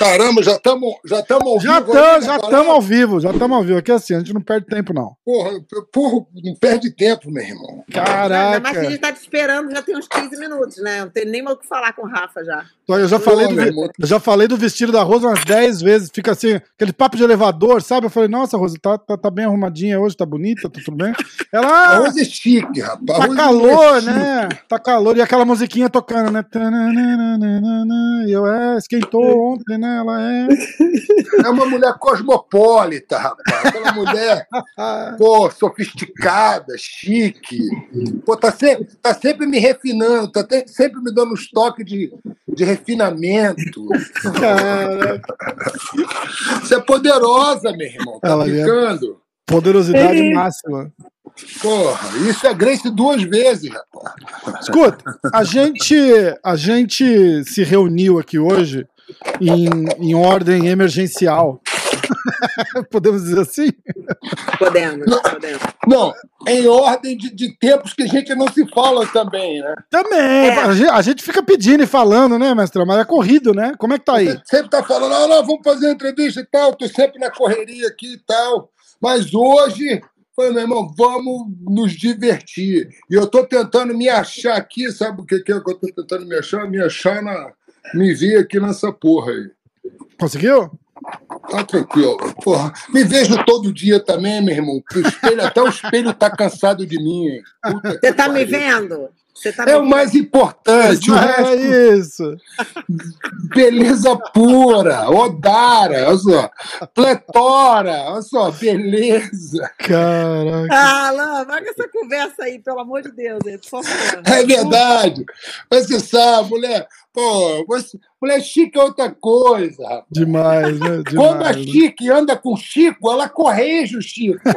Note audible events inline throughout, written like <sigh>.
Caramba, já estamos já tamo ao Já vivo. estamos né, já parada? tamo ao vivo, já estamos ao vivo. Aqui é assim, a gente não perde tempo, não. Porra, porra, não perde tempo, meu irmão. Ainda mais que a Caraca. gente tá te esperando já tem uns 15 minutos, né? Não tem nem mais o que falar com o Rafa já. Eu já, falei do, eu já falei do vestido da Rosa umas 10 vezes. Fica assim, aquele papo de elevador, sabe? Eu falei, nossa, Rosa, tá, tá, tá bem arrumadinha hoje, tá bonita, tá tudo bem. Ela, ah, Arroz é chique, rapaz. tá é calor, chique. né? Tá calor. E aquela musiquinha tocando, né? E eu, é, esquentou ontem, né? Ela é. É uma mulher cosmopolita, rapaz. Aquela mulher, pô, sofisticada, chique. Pô, tá sempre, tá sempre me refinando, tá te- sempre me dando uns toques de, de refinamento. Cara, Você é poderosa, meu irmão. Tá Ela é. poderosidade máxima. Porra, isso é Grace duas vezes, rapaz. Escuta, a gente, a gente se reuniu aqui hoje em, em ordem emergencial. <laughs> Podemos dizer assim? Podemos, podemos. Não, em ordem de, de tempos que a gente não se fala também, né? Também. É. A, gente, a gente fica pedindo e falando, né, mestrão? Mas é corrido, né? Como é que tá aí? Você sempre tá falando, ah, não, vamos fazer entrevista e tal, tô sempre na correria aqui e tal. Mas hoje, falei, meu irmão, vamos nos divertir. E eu tô tentando me achar aqui, sabe o que, que é que eu tô tentando me achar? Me achar na. Me ver aqui nessa porra aí. Conseguiu? Tá tranquilo. Porra, me vejo todo dia também, meu irmão. O espelho, até o espelho tá cansado de mim, hein? Puta Você tá me pariu. vendo? Tá É o mais importante. O resto É isso. Beleza pura, Odara, olha só. Pletora, olha só, beleza. Caraca. Ah, vai com essa conversa aí, pelo amor de Deus, aí, por favor. É verdade. Você sabe, mulher. Pô, você, mulher chique é outra coisa, rapaz. Demais, né? <laughs> Quando a Demais. né? Chique anda com o Chico, ela corrige o Chico. <laughs>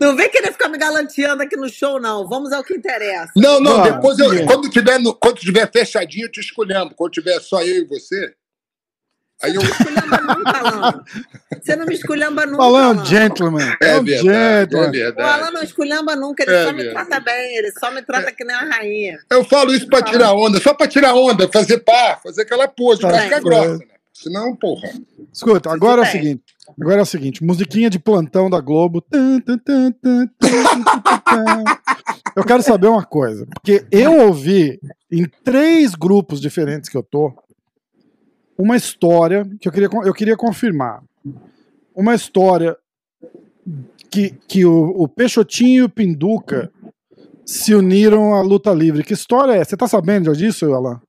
Não vem querer ficar me galanteando aqui no show, não. Vamos ao que interessa. Não, não, Ah, depois eu, quando, tiver no- quando tiver fechadinho, eu te escolhendo. Quando tiver só eu e você, aí eu. Não me esculhamba nunca, Alan. Você não me esculhamba nunca, Falando Alan. gentleman. É um verdade, é gentleman. O Alan verdade. não esculhamba nunca, ele É só me verdade. trata bem, ele só me trata que nem uma rainha. Eu falo isso pra tirar onda, só pra tirar onda, fazer par, fazer aquela pose, Tá pra ficar certo. grossa, né? Senão, porra. Escuta, agora é o seguinte. Agora é o seguinte, musiquinha de plantão da Globo. Eu quero saber uma coisa, porque eu ouvi em três grupos diferentes que eu tô uma história que eu queria, eu queria confirmar. Uma história que, que o, o Peixotinho e o Pinduca se uniram à luta livre. Que história é? Você tá sabendo disso, Alan?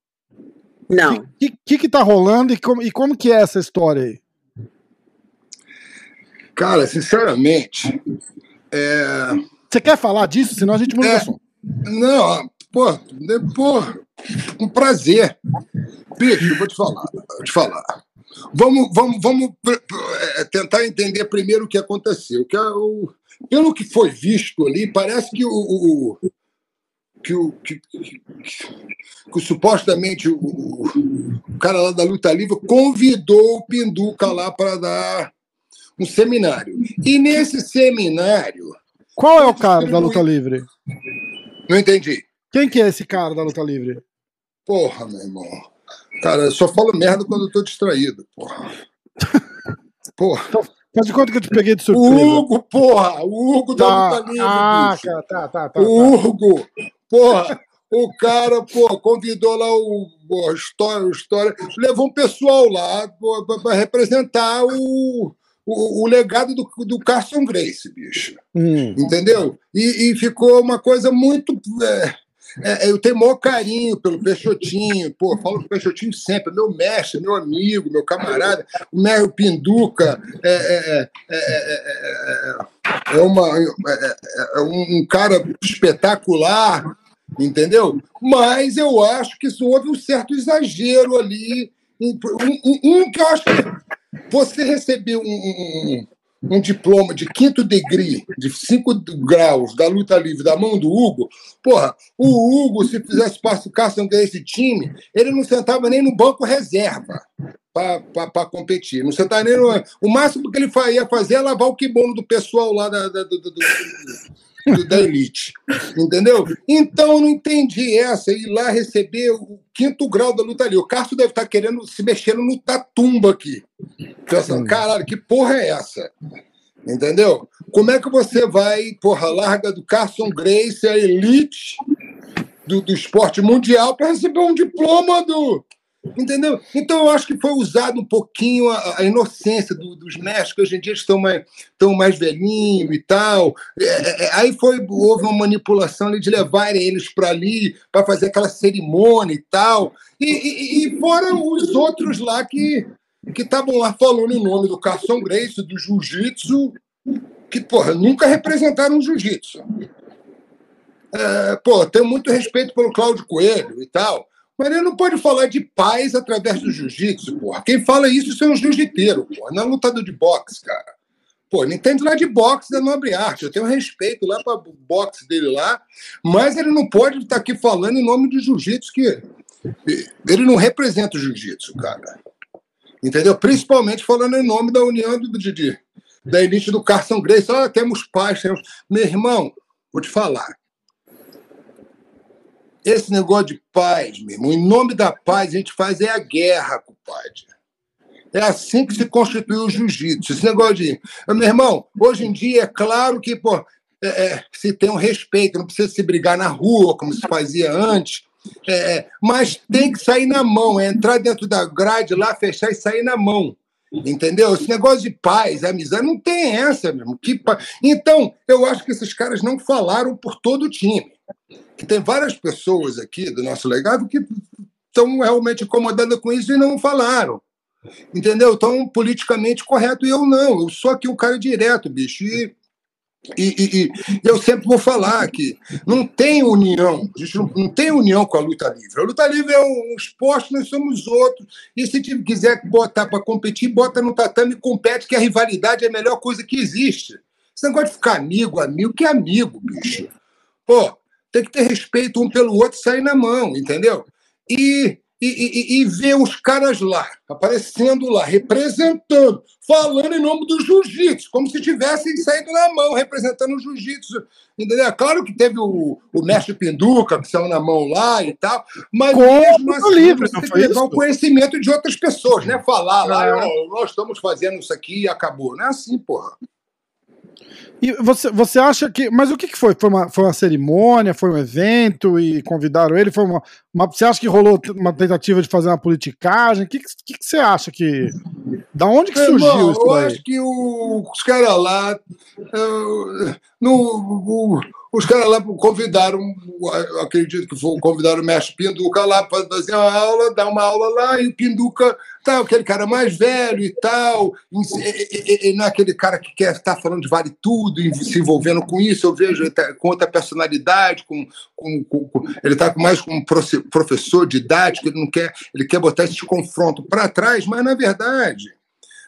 Não. O que, que, que tá rolando e como, e como que é essa história aí? Cara, sinceramente, é... Você quer falar disso? Senão a gente muda É. assunto. não, pô, de- pô, um prazer. Eu vou te falar, vou te falar. Vamos, vamos, vamos é, tentar entender primeiro o que aconteceu. Que é o, pelo que foi visto ali, parece que o, o- que o que, que- que supostamente o, o- o cara lá da luta livre convidou o Pinduca lá para dar um seminário. E nesse seminário, Qual é o cara da luta livre? não entendi. Quem que é esse cara da luta livre? Porra, meu irmão. Cara, eu só falo merda quando eu tô distraído, porra. Porra. Faz de conta que eu te peguei de O surpresa. Hugo, porra! O Hugo da Tá. luta livre, Ah, bicho. cara, tá, tá, tá. O tá. Hugo, porra! O cara, pô, convidou lá o, o história, o história, levou um pessoal lá para representar o, o, o legado do, do Carson Grace, bicho. Hum. entendeu? E, e ficou uma coisa muito. é, é, eu tenho maior carinho pelo Peixotinho, pô, falo com o Peixotinho sempre, meu mestre, meu amigo, meu camarada, o Mério Pinduca é, é, é, é, é, é, uma, é, um, cara espetacular, entendeu? Mas eu acho que houve um certo exagero ali. Um, um- um que eu acho que você receber um, um- diploma de quinto degree, de cinco graus da luta livre da mão do Hugo, porra, o Hugo, se fizesse participação desse time, ele não sentava nem no banco reserva para competir. Não sentava nem no... O máximo que ele ia fazer é lavar o kimono do pessoal lá da, da, do, do, do, da elite. Entendeu? Então, não entendi essa, ir lá receber o quinto grau da luta livre. O Castro deve estar querendo se mexendo no tatumba aqui. Pensando, caralho, que porra é essa? Entendeu? Como é que você vai, porra, larga do Carson Grace, a elite do, do esporte mundial, para receber um diploma do. Entendeu? Então eu acho que foi usado um pouquinho a, a inocência do, dos mestres, que hoje em dia estão mais, estão mais velhinhos e tal. É, é, é aí foi, houve uma manipulação ali de levarem eles para ali, para fazer aquela cerimônia e tal. E, e, e foram os outros lá que estavam lá falando o nome do Carson Grace, do jiu-jitsu, que, porra, nunca representaram o jiu-jitsu. É, pô, tenho muito respeito pelo Cláudio Coelho e tal, mas ele não pode falar de paz através do jiu-jitsu, porra. Quem fala isso são os jiu-jiteiros, porra, não é lutador de boxe, cara. Pô, ele entende lá de boxe da nobre arte. Eu tenho respeito lá para o boxe dele lá, mas ele não pode estar aqui falando em nome de jiu-jitsu que ele não representa o jiu-jitsu, cara. Entendeu? Principalmente falando em nome da União do Didi, da elite do Carson Grace. Ah, temos paz, temos. Meu irmão, vou te falar. Esse negócio de paz, meu irmão, em nome da paz, a gente faz é a guerra, compadre. É assim que se constituiu o jiu-jitsu. Esse negócio de. Meu irmão, hoje em dia é claro que pô, é, é, se tem um respeito, não precisa se brigar na rua como se fazia antes. É, mas tem que sair na mão, é entrar dentro da grade lá, fechar e sair na mão. Entendeu? Esse negócio de paz, amizade, não tem essa mesmo. Que pa... Então, eu acho que esses caras não falaram por todo o time. Que tem várias pessoas aqui do nosso legado que estão realmente incomodadas com isso e não falaram. Entendeu? Então, politicamente correto. E eu não. Eu sou aqui um cara direto, bicho. E e, e, e, eu sempre vou falar que não tem união, a gente não, não, tem união com a luta livre. A luta livre é um, esporte, nós somos outros. E se quiser botar para competir, bota no tatame e compete, que a rivalidade é a melhor coisa que existe. Você não pode ficar amigo, amigo, que amigo, bicho. Pô, tem que ter respeito um pelo outro e sair na mão, entendeu? E e, e, e ver os caras lá, aparecendo lá, representando, falando em nome do jiu-jitsu, como se tivessem saído na mão, representando o jiu-jitsu. Entendeu? Claro que teve o, o mestre Pinduca, que saiu na mão lá e tal, mas Como mesmo assim, livre, você tem que levar o conhecimento de outras pessoas, né? Falar lá, oh, nós estamos fazendo isso aqui e acabou. Não é assim, porra. E você, você acha que. Mas o que, que foi? Foi uma, foi uma cerimônia? Foi um evento e convidaram ele? Foi uma, uma, você acha que rolou uma tentativa de fazer uma politicagem? O que, que, que você acha que. Da onde que surgiu Irmão, isso Eu daí? acho que o, os caras lá. No, o, os caras lá convidaram, acredito que foi, convidaram o mestre Pinduca lá para fazer uma aula, dar uma aula lá, e o Pinduca, tá, aquele cara mais velho e tal, e, e, e, não é aquele cara que quer estar falando de vale tudo, e se envolvendo com isso, eu vejo ele tá com outra personalidade, com, com, com ele está mais como professor didático, ele não quer, ele quer botar esse confronto para trás, mas na verdade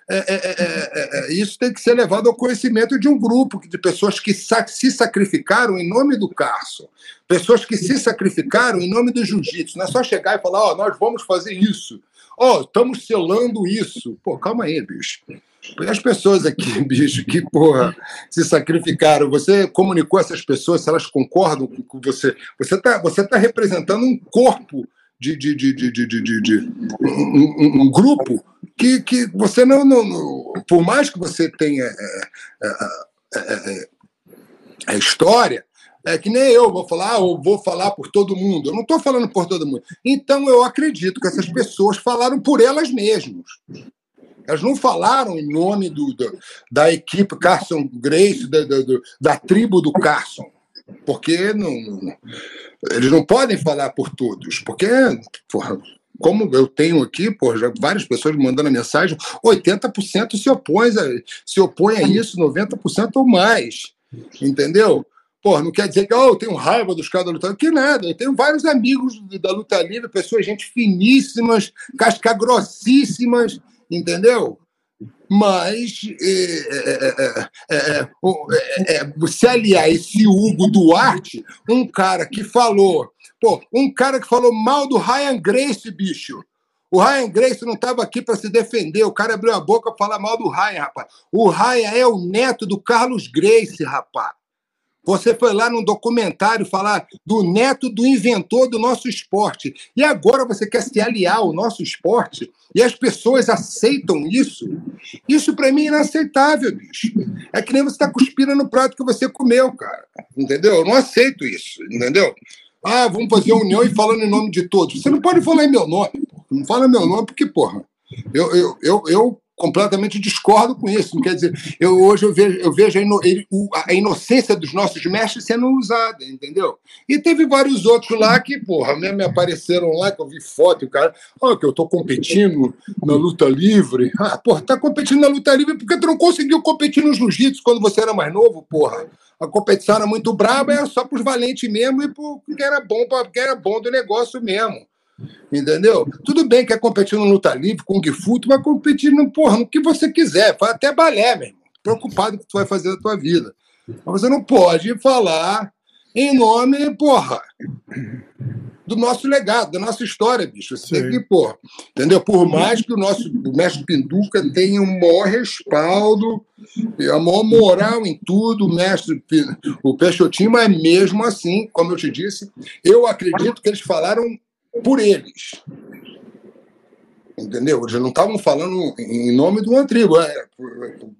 é é, é, é, é, isso tem que ser levado ao conhecimento de um grupo de pessoas que se sacrificaram em nome do Carson, pessoas que se sacrificaram em nome do jiu-jitsu. Não é só chegar e falar, ó, oh, nós vamos fazer isso. Ó, oh, estamos selando isso. Pô, calma aí, bicho. As pessoas aqui, <laughs> bicho, que porra, se sacrificaram. Você comunicou essas pessoas, se elas concordam com você. Você está você tá representando um corpo de, de, de, de, de, de, de um, um, um, grupo que, que você não, não, Por mais que você tenha é, é, é, a história, é que nem eu vou falar, ah, eu vou falar por todo mundo. Eu não estou falando por todo mundo. Então eu acredito que essas pessoas falaram por elas mesmas. Elas não falaram em nome do, do da equipe Carson Grace, da, da, da tribo do Carson porque não, eles não podem falar por todos, porque, porra, como eu tenho aqui, já várias pessoas mandando mensagem, 80% se opõe, a, se opõe a isso, 90% ou mais. Entendeu? Porra, não quer dizer que oh, eu tenho raiva dos caras da luta que nada. Eu tenho vários amigos da luta livre, pessoas, gente finíssimas, casca grossíssimas, entendeu? Mas é, é, se aliar esse Hugo Duarte, um cara que falou, pô, um cara que falou mal do Ryan Grace, bicho. O Ryan Grace não estava aqui para se defender. O cara abriu a boca para falar mal do Ryan, rapaz. O Ryan é o neto do Carlos Grace, rapaz. Você foi lá num documentário falar do neto do inventor do nosso esporte. E agora você quer se aliar ao nosso esporte? E as pessoas aceitam isso? Isso para mim é inaceitável, bicho. É que nem você está cuspindo no prato que você comeu, cara. Entendeu? Eu não aceito isso, entendeu? Ah, vamos fazer união e falando em nome de todos. Você não pode falar em meu nome. Não fala meu nome porque, porra, eu, eu, eu, eu completamente discordo com isso. Quer dizer, eu, hoje eu vejo, eu vejo a, ino, a, inocência dos nossos mestres sendo usada, entendeu? E teve vários outros lá que, porra, mesmo me apareceram lá, que eu vi foto, e o cara, ó, oh, que eu tô competindo na luta livre. Ah, porra, tá competindo na luta livre porque tu não conseguiu competir no jiu-jitsu quando você era mais novo, porra. A competição era muito braba, era só pros valentes mesmo e porque era bom, porque era bom do negócio mesmo. Entendeu? Tudo bem que é competir no luta livre, com o Fu, tu vai competir no, porra, no que você quiser, faz até balé, meu irmão. Preocupado com o que tu vai fazer da tua vida. Mas você não pode falar em nome, porra, do nosso legado, da nossa história, bicho. Você Sim. tem que, porra, entendeu? Por mais que o nosso o mestre Pinduca tenha um maior respaldo, a maior moral em tudo, o mestre, o Peixotinho, mas mesmo assim, como eu te disse, eu acredito que eles falaram por eles. Entendeu? Eles não estavam falando em nome de uma tribo. É,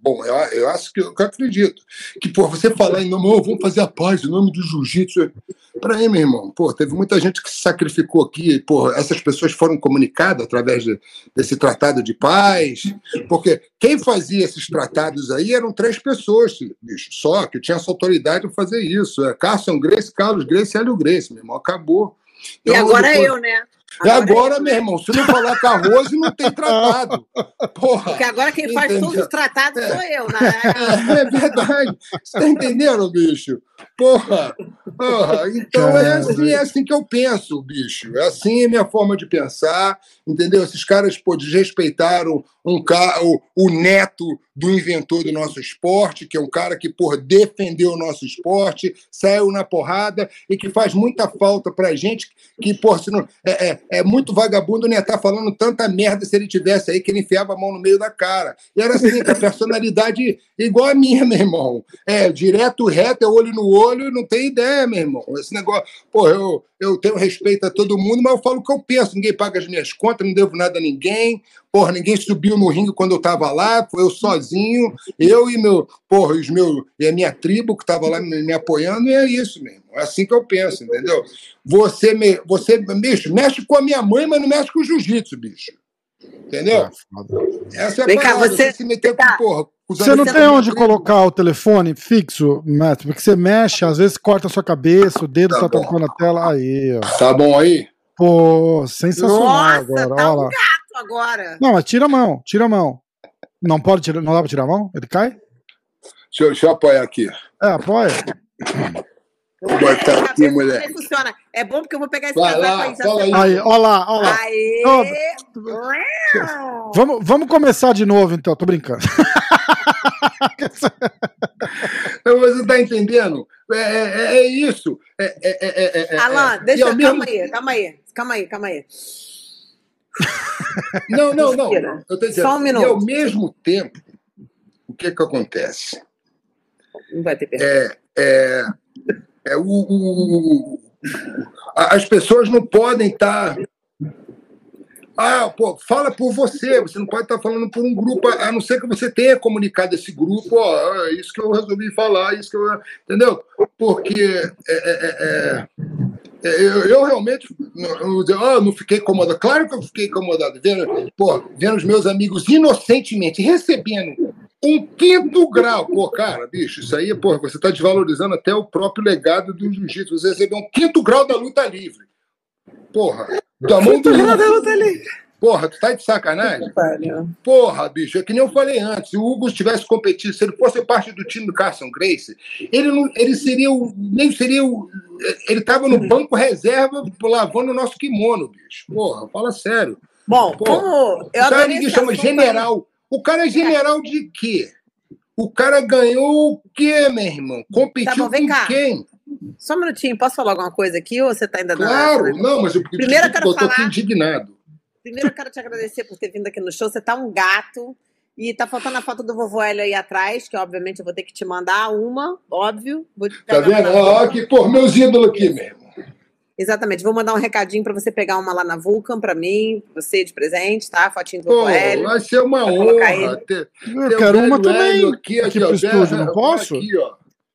bom, eu, eu acho que eu, que eu acredito. Que, pô, você falar em nome, oh, vamos fazer a paz, em nome do jiu-jitsu. Para aí, meu irmão, pô, teve muita gente que se sacrificou aqui. Pô, essas pessoas foram comunicadas através de, desse tratado de paz. Porque quem fazia esses tratados aí eram três pessoas, bicho, só, que tinham essa autoridade para fazer isso. É Carson Grace, Carlos Grace e Hélio Grace, meu irmão. Acabou. E então, agora depois... eu, né? E agora, meu irmão, se não falar com arroz, não tem <laughs> tratado. Porra. Porque agora quem faz Entendeu? todos os tratados sou eu, né? É, é verdade. Você tá entendendo, bicho? Porra. Porra. Então é assim, é assim que eu penso, bicho. É assim a minha forma de pensar. Entendeu? Esses caras pô, desrespeitaram um cara, o, o neto do inventor do nosso esporte, que é um cara que por defendeu o nosso esporte, saiu na porrada e que faz muita falta pra gente, que por não, é, é, é, muito vagabundo nem estar tá falando tanta merda se ele tivesse aí que ele enfiava a mão no meio da cara. E era assim, a personalidade igual a minha, <laughs> meu irmão. É, direto, reto, é olho no olho, não tem ideia, meu irmão. Esse negócio, pô, eu, eu tenho respeito a todo mundo, mas eu falo o que eu penso. Ninguém paga as minhas contas, não devo nada a ninguém. Porra, ninguém subiu no ringue quando eu estava lá, foi eu sozinho, eu e meu, porra, os meus, e a minha tribo que estava lá me, me, apoiando, e é isso mesmo. É assim que eu penso, entendeu? Você, me, você bicho, mexe com a minha mãe, mas não mexe com o jiu-jitsu, bicho. Entendeu? Ah, Essa é a Vem parada, cá, você, você se meter com, porra, você não tem onde colocar o telefone fixo, Matt, porque você mexe, às vezes corta a sua cabeça, o dedo tá, tá tocando a tela. Aí, ó. Tá bom aí? Pô, sensacional Nossa, agora. Tá um gato agora. Não, mas tira a mão, tira a mão. Não pode tirar, não dá pra tirar a mão? Ele cai? Deixa eu, deixa eu apoiar aqui. É, apoia. Vou botar aqui, mulher. Funciona. É bom porque eu vou pegar esse Vai lá, aí. Fala aí. Aí, ó lá, ó lá. Aê! Oh, vamos, vamos começar de novo, então. Tô brincando. <laughs> Não, você tá entendendo? É, é, é isso. É, é, é, é Alan, deixa eu. Mesmo... Calma aí, calma aí. Calma aí, calma aí. <laughs> Não, não, não. Eu tô dizendo, Só um minuto. E ao mesmo tempo, o que que acontece? Não vai ter pergunta. É, é, é o, o, as pessoas não podem estar. Tá ah, pô, fala por você, você não pode estar falando por um grupo, a não ser que você tenha comunicado esse grupo, ó, é isso que eu resolvi falar, isso que eu. Entendeu? Porque é, é, é, é eu, eu, realmente não, oh, não fiquei incomodado. Claro que eu fiquei incomodado, vendo, pô, vendo os meus amigos inocentemente recebendo um quinto grau. Pô, cara, bicho, isso aí, pô, você está desvalorizando até o próprio legado do jiu-jitsu. Você recebeu um quinto grau da luta livre. Porra, da mão do Porra, tu tá de sacanagem? Porra, bicho, é que nem eu falei antes. Se o Hugo tivesse competido, se ele fosse parte do time do Carson Grace, ele, não, ele seria o. Nem seria o. Ele tava no banco reserva lavando o nosso kimono, bicho. Porra, fala sério. Bom, Porra, como eu adorei ninguém chama general. O cara é general de quê? O cara ganhou o quê, meu irmão? Competiu Tá bom, com cá. quem? Só um minutinho, posso falar alguma coisa aqui ou você tá ainda na- Claro, não, mas eu, Primeiro eu quero eu tô falar- indignado. Primeiro eu quero te agradecer por ter vindo aqui no show. Você tá um gato. E tá faltando a foto do vovô Hélio aí atrás, que obviamente eu vou ter que te mandar uma, óbvio. Vou te Tá vendo? Ó, aqui, pô, meus ídolos aqui, meu irmão. Exatamente. Vou mandar um recadinho pra você pegar uma lá na Vulcan pra mim, você de presente, tá? Fotinho do Pô, Hélio. vai ser uma honra. Ter, Eu ter o quero uma também. Aqui, Aqui pro estúdio, não posso? Aqui, ó.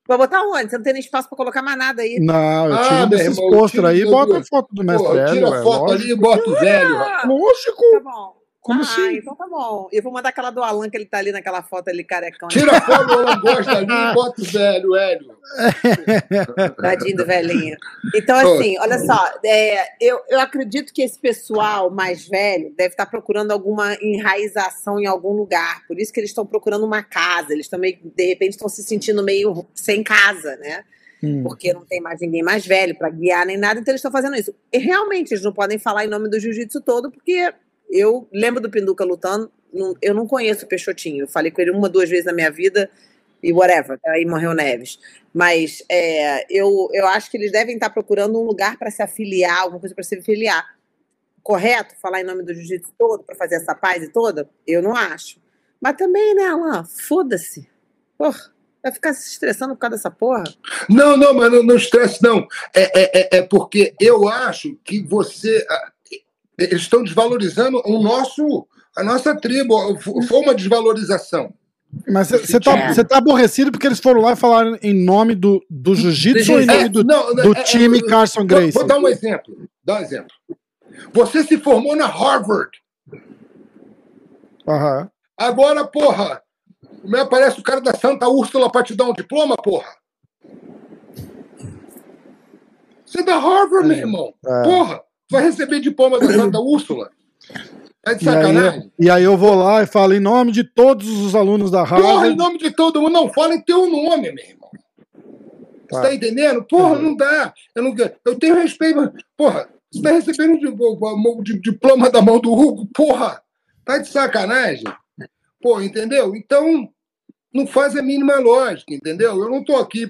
Vou botar onde? Você não tem nem espaço pra colocar mais nada aí. Não, eu Ah, tiro meu desses pôster aí e bota a foto do mestre Porra, Hélio, tira é a foto lógico. ali e bota o velho. Ah, Lógico. tá bom. Como ah, assim? então tá bom. Eu vou mandar aquela do Alan, que ele tá ali naquela foto ali, carecão. Tira a foto do Alan Gosta ali e bota o velho, Hélio. <laughs> Tadinho do velhinho. Então, assim, olha só, é, eu, eu acredito que esse pessoal mais velho deve estar procurando alguma enraização em algum lugar. Por isso que eles estão procurando uma casa. Eles também, de repente, estão se sentindo meio sem casa, né? Hum. Porque não tem mais ninguém mais velho para guiar nem nada, então eles estão fazendo isso. E realmente, eles não podem falar em nome do jiu-jitsu todo, porque eu lembro do Pinduca lutando, não- eu não conheço o Peixotinho. Eu falei com ele uma, duas vezes na minha vida e whatever, aí morreu Neves. Mas é, eu, eu acho que eles devem estar procurando um lugar para se afiliar, alguma coisa para se afiliar. Correto? Falar em nome do jiu-jitsu todo, para fazer essa paz e toda? Eu não acho. Mas também, né, Alan? Foda-se. Porra, vai ficar se estressando por causa dessa porra? Não, não, mas não, não estresse, não. É, é, é- é porque eu acho que você. Eles estão desvalorizando o nosso, a nossa tribo. Foi uma desvalorização. Mas você tá, É. cê tá aborrecido porque eles foram lá e falaram em nome do, do jiu-jitsu ou em nome do, não, do é- é- time é- Carson Vou, Gracie? vou dar um exemplo. Dar um exemplo. Você se formou na Harvard. Aham. Agora, porra, me aparece o cara da Santa Úrsula para te dar um diploma, porra. Você é da Harvard, meu irmão. É. Porra, vai receber diploma da Santa Úrsula. É de E aí, sacanagem. e aí eu vou lá e falo em nome de todos os alunos da Porra, em nome de todo mundo, não fala em teu nome, meu irmão. Você Tá. tá entendendo? Porra, não dá. Eu, não, eu tenho respeito. Porra, você tá recebendo um di- di- diploma da mão do Hugo? Porra, tá de sacanagem? Pô, entendeu? Então, não faz a mínima lógica, entendeu? Eu não tô aqui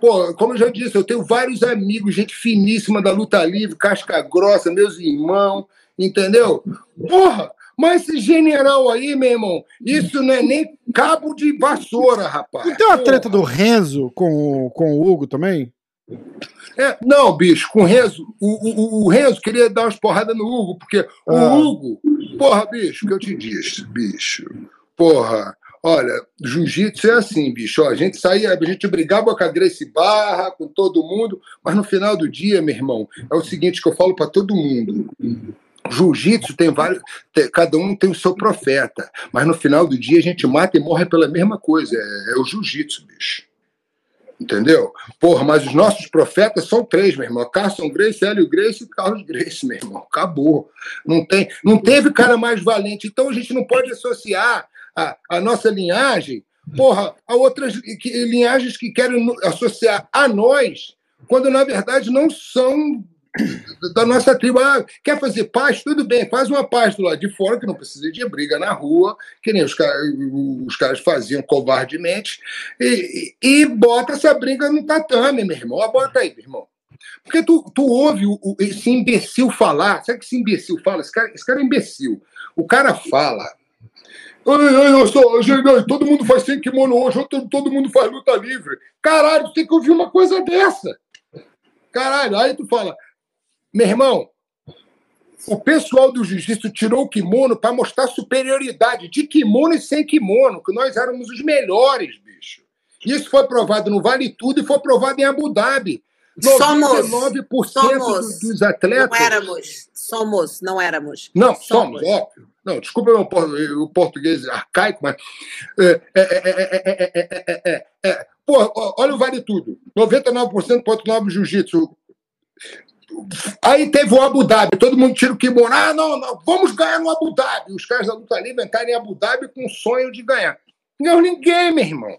pô, como eu já disse, eu tenho vários amigos, gente finíssima da luta livre, casca grossa, meus irmãos, entendeu? Porra, mas esse general aí, meu irmão, isso não é nem cabo de vassoura, rapaz. Não tem uma treta do Renzo com, o- com o Hugo também? É, não, bicho, com o Renzo, o, o, o Renzo queria dar umas porradas no Hugo, porque Ah. o Hugo, porra, bicho, o que eu te disse, bicho, porra, olha, jiu-jitsu é assim, bicho, ó, a gente saía, a gente brigava com a Grace Barra, com todo mundo, mas no final do dia, meu irmão, é o seguinte que eu falo para todo mundo. Jiu-jitsu tem vários. tem- cada um tem o seu profeta. Mas no final do dia a gente mata e morre pela mesma coisa. É, é o jiu-jitsu, bicho. Entendeu? Porra, mas os nossos profetas são três, meu irmão. Carson Grace, Hélio Grace e Carlos Grace, meu irmão. Acabou. Não, tem, não teve cara mais valente. Então a gente não pode associar a, a nossa linhagem, porra, a outras que- linhagens que querem associar a nós, quando na verdade não são da nossa tribo. Ah, quer fazer paz? Tudo bem, faz uma paz do lado de fora, que não precisa de briga na rua, que nem os, ca- os caras faziam covardemente, e, e bota essa briga no tatame, meu irmão. Ó, Bota aí, meu irmão. Porque tu, tu ouve o- o- esse imbecil falar, sabe que esse imbecil fala? Esse cara, esse cara é imbecil. O cara fala. Eu sou, todo mundo faz sem kimono hoje, todo mundo faz luta livre. Caralho, tu tem que ouvir uma coisa dessa. Caralho, aí tu fala, meu irmão, o pessoal do jiu-jitsu tirou o kimono para mostrar superioridade de kimono e sem kimono, que nós éramos os melhores, bicho. Isso foi provado no Vale Tudo e foi provado em Abu Dhabi. Somos. 99% somos. dos atletas. Não éramos. Somos, não éramos. Não, somos, somos óbvio. Não, desculpa o português arcaico, mas. É, é, é, Pô, olha o Vale Tudo. 99% jiu-jitsu. Aí teve o Abu Dhabi, todo mundo tira o morar, Ah, não, não, vamos ganhar no Abu Dhabi. Os caras da luta livre entraram em Abu Dhabi com o sonho de ganhar. Não ganhou ninguém, meu irmão.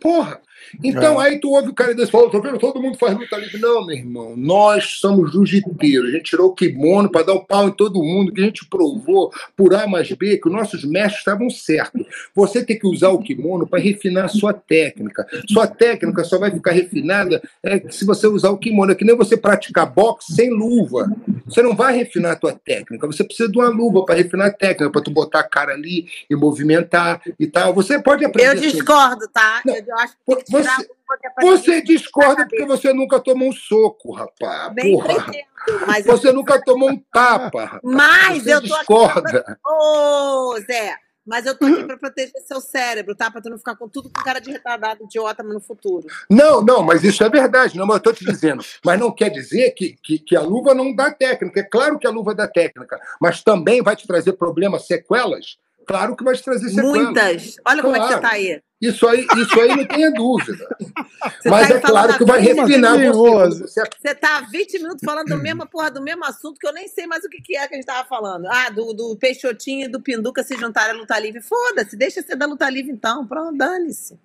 Porra. Então É. aí tu ouve o cara desse falando, tô vendo, todo mundo faz luta livre. Não, meu irmão, nós somos jiu-jiteiros. A gente tirou o kimono para dar um pau em todo mundo, que a gente provou por A mais B que os nossos mestres estavam certos. Você tem que usar o kimono para refinar a sua técnica. Sua técnica só vai ficar refinada é, se você usar o kimono. É que nem você praticar boxe sem luva. Você não vai refinar a tua técnica. Você precisa de uma luva para refinar a técnica, para tu botar a cara ali e movimentar e tal. Você pode aprender. Eu discordo, tá? Não, Eu, acho que tirar você- é Você ninguém discorda ficar porque você nunca tomou um soco, rapaz. Nem Porra. pretendo, mas eu- Você nunca tomou um tapa, rapaz. Mas você eu tô aqui discorda. Ô, Zé, mas eu tô aqui pra proteger seu cérebro, tá? Pra tu não ficar com tudo com cara de retardado, idiota, no futuro. Não, não, mas isso é verdade, não, mas eu estou te dizendo. Mas não quer dizer que, que, que a luva não dá técnica. É claro que a luva dá técnica, mas também vai te trazer problemas, sequelas. Claro que vai te trazer sequelas. Muitas. Olha como é que você Claro. tá aí. Isso aí, isso aí não tenha dúvida. <laughs> Você mas tá é claro que vai refinar você. Você Você tá há 20 minutos falando do mesmo, porra, do mesmo assunto que eu nem sei mais o que, que é que a gente tava falando. Ah, do, do Peixotinho e do Pinduca se juntarem à luta livre. Foda-se, deixa ser da luta livre então. Pronto, dane-se.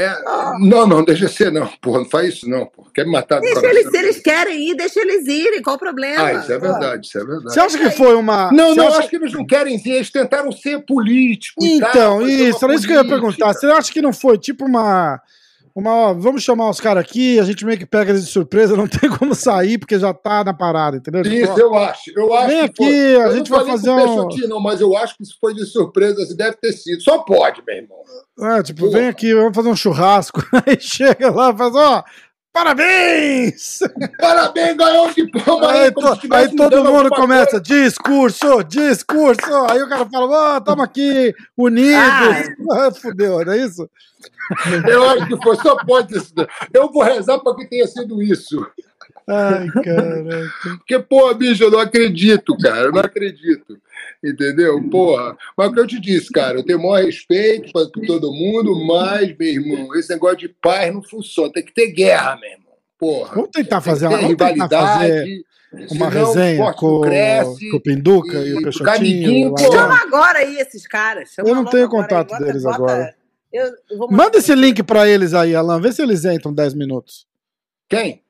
É, não, não, deixa ser, não. <laughs> Porra, não faz isso, não. Porra. Quer me matar Deixa eles, se eles querem ir, deixa eles irem. Qual o problema? Ah, isso é verdade, isso é verdade. Você acha que foi uma. Não, você não, acha- acho que eles não querem ver, eles tentaram ser políticos. e tal, Então, fazer isso, era isso que eu ia perguntar. Você acha que não foi tipo uma. Uma, ó, vamos chamar os caras aqui, a gente meio que pega eles de surpresa, não tem <laughs> como sair porque já tá na parada, entendeu? Tipo, Isso, eu acho. Eu acho Vem que foi. aqui, a Eu gente vai fazer um- não, mas eu acho que isso foi de surpresa, assim, deve ter sido. Só pode, meu irmão. É, tipo, vem aqui, vamos fazer um churrasco. <laughs> Aí chega lá e faz, ó, parabéns! Parabéns, ganhou um diploma Aí, aí. to- aí todo mundo começa, coisa. discurso, discurso. Aí o cara fala, ó, estamos aqui unidos. <laughs> Ah, fudeu, não é isso? Eu acho que foi, só pode ter sido. Eu vou rezar para que tenha sido isso. Ai, caraca. Porque, pô, bicho, eu não acredito, cara. Eu não acredito. Entendeu? Porra. Mas o que eu te disse, cara, eu tenho o maior respeito para todo mundo, mas, meu irmão, esse negócio de paz não funciona. Tem que ter guerra, meu irmão. Porra. Vamos tentar fazer uma, rivalidade. uma senão resenha com, cresce. com o Pinduca e, e o Peixotinho. Chama agora aí esses caras. Chama Eu não tenho contato aí. Bota- deles bota- agora. Eu, eu vou Manda esse link pra eles aí, Alan. Vê se eles entram 10 minutos. Quem?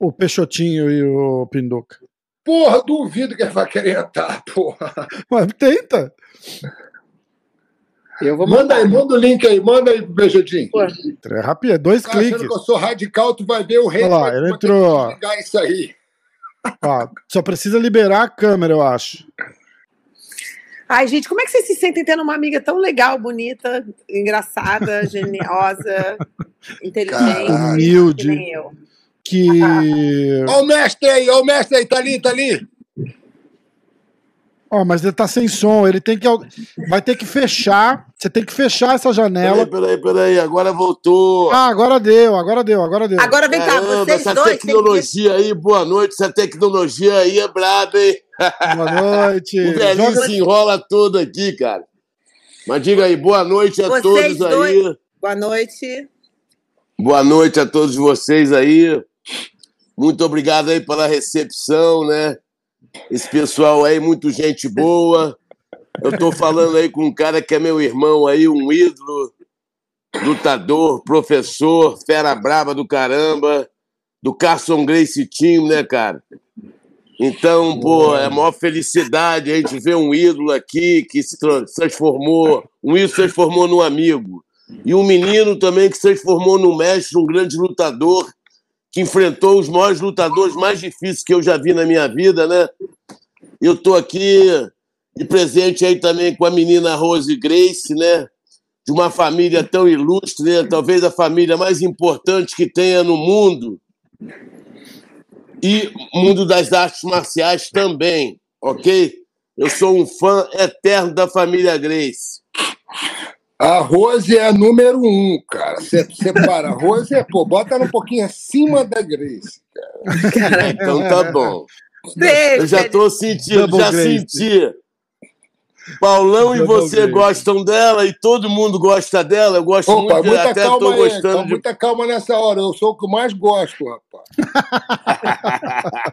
O Peixotinho e o Pinduca. Porra, duvido que ele vai querer entrar, porra. Mas tenta. Eu vou Manda aí, manda o link aí, manda aí pro Beijadinho. Pô, É rápido, é dois Tá cliques. que eu sou radical, tu vai ver o rei. Olha lá, ele entrou. isso aí. Ó, só precisa liberar a câmera, eu acho. Ai, gente, como é que vocês se sentem tendo uma amiga tão legal, bonita, engraçada, <laughs> geniosa, inteligente, Caralho. Humilde. que nem eu? Que. Ó o mestre aí, ó o mestre aí, tá ali, tá ali. Ó, mas ele tá sem som, ele tem que. Vai ter que fechar. Você tem que fechar essa janela. Peraí, peraí, peraí, agora voltou. Ah, agora deu, agora deu, agora deu. Agora vem cá, Caramba, vocês essa dois que... tecnologia aí, boa noite. Essa tecnologia aí é braba, hein? Boa noite. <laughs> O velhinho Joga- se enrola todo aqui, cara. Mas diga aí, boa noite a Vocês todos aí. dois- Boa noite. Boa noite a todos vocês aí. Muito obrigado aí pela recepção, né? Esse pessoal aí, muito gente boa. Eu tô falando aí com um cara que é meu irmão aí, um ídolo, lutador, professor, fera braba do caramba, do Carson Gracie Team, né, cara? Então, pô, é a maior felicidade a gente ver um ídolo aqui que se tra- transformou, um ídolo se transformou num amigo. E um menino também que se transformou num mestre, um grande lutador, que enfrentou os maiores lutadores mais difíceis que eu já vi na minha vida, né? Eu tô aqui de presente aí também com a menina Rose Grace, né? De uma família tão ilustre, né? talvez a família mais importante que tenha no mundo. E mundo das artes marciais também, ok? Eu sou um fã eterno da família Grace. A Rose é a número um, cara. Você separa. A Rose é, pô, bota ela um pouquinho acima da Grace. Então tá bom. Beijo, Eu já tô sentindo, já Grace. senti. Paulão e você gostam dela e todo mundo gosta dela. Eu gosto Opa, muito, muita até tô calma aí. gostando Calma, de. Muita calma nessa hora. Eu sou o que mais gosto, rapaz. <laughs>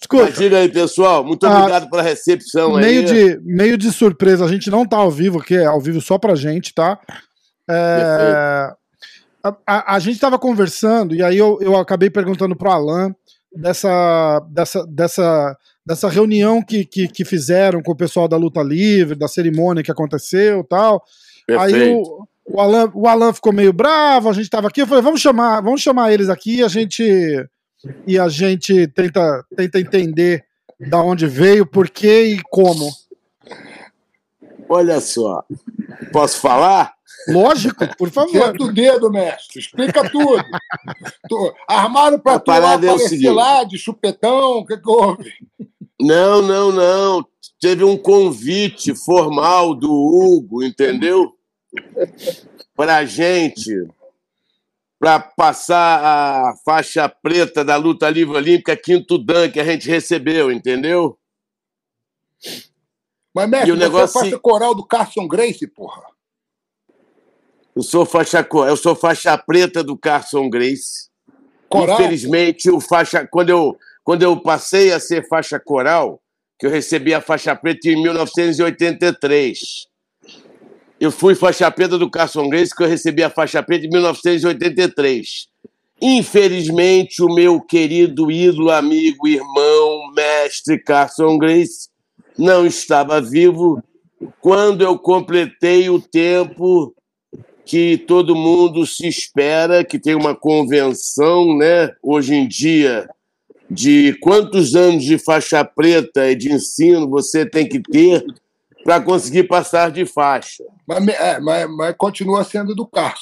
Escuta, Mas diga aí, pessoal. Muito Ah, obrigado pela recepção aí. meio de, meio de surpresa, a gente não tá ao vivo, que é ao vivo só pra gente, tá? É, a, a, a gente estava conversando, e aí eu, eu acabei perguntando pro Alan dessa, dessa, dessa, dessa reunião que, que, que fizeram com o pessoal da luta livre, da cerimônia que aconteceu tal. Perfeito. Aí o, o, Alan, o Alan ficou meio bravo, a gente tava aqui, eu falei, vamos chamar, vamos chamar eles aqui e a gente e a gente tenta, tenta entender da onde veio, por quê e como. Olha só. Posso falar? Lógico, por favor. Senta o dedo, mestre. Explica tudo. Tu- Armaram pra A tu lá é seguinte. lá de chupetão. O que, que houve? Não, não, não. Teve um convite formal do Hugo, entendeu? Pra gente, pra passar a faixa preta da luta livre olímpica quinto dan que a gente recebeu, entendeu? Mas, mestre, E o você negócio o coral do Carson Grace, porra. Eu sou faixa, eu sou faixa preta do Carson Grace. Coral? Infelizmente, o faixa, quando, eu, quando eu passei a ser faixa coral, que eu recebi a faixa preta em 1983. Eu fui faixa preta do Carson Grace, que eu recebi a faixa preta em 1983. Infelizmente, o meu querido ídolo, amigo, irmão, mestre Carson Grace não estava vivo quando eu completei o tempo que todo mundo se espera, que tem uma convenção, né, hoje em dia, de quantos anos de faixa preta e de ensino você tem que ter para conseguir passar de faixa. Mas, é, mas, mas continua sendo do porra.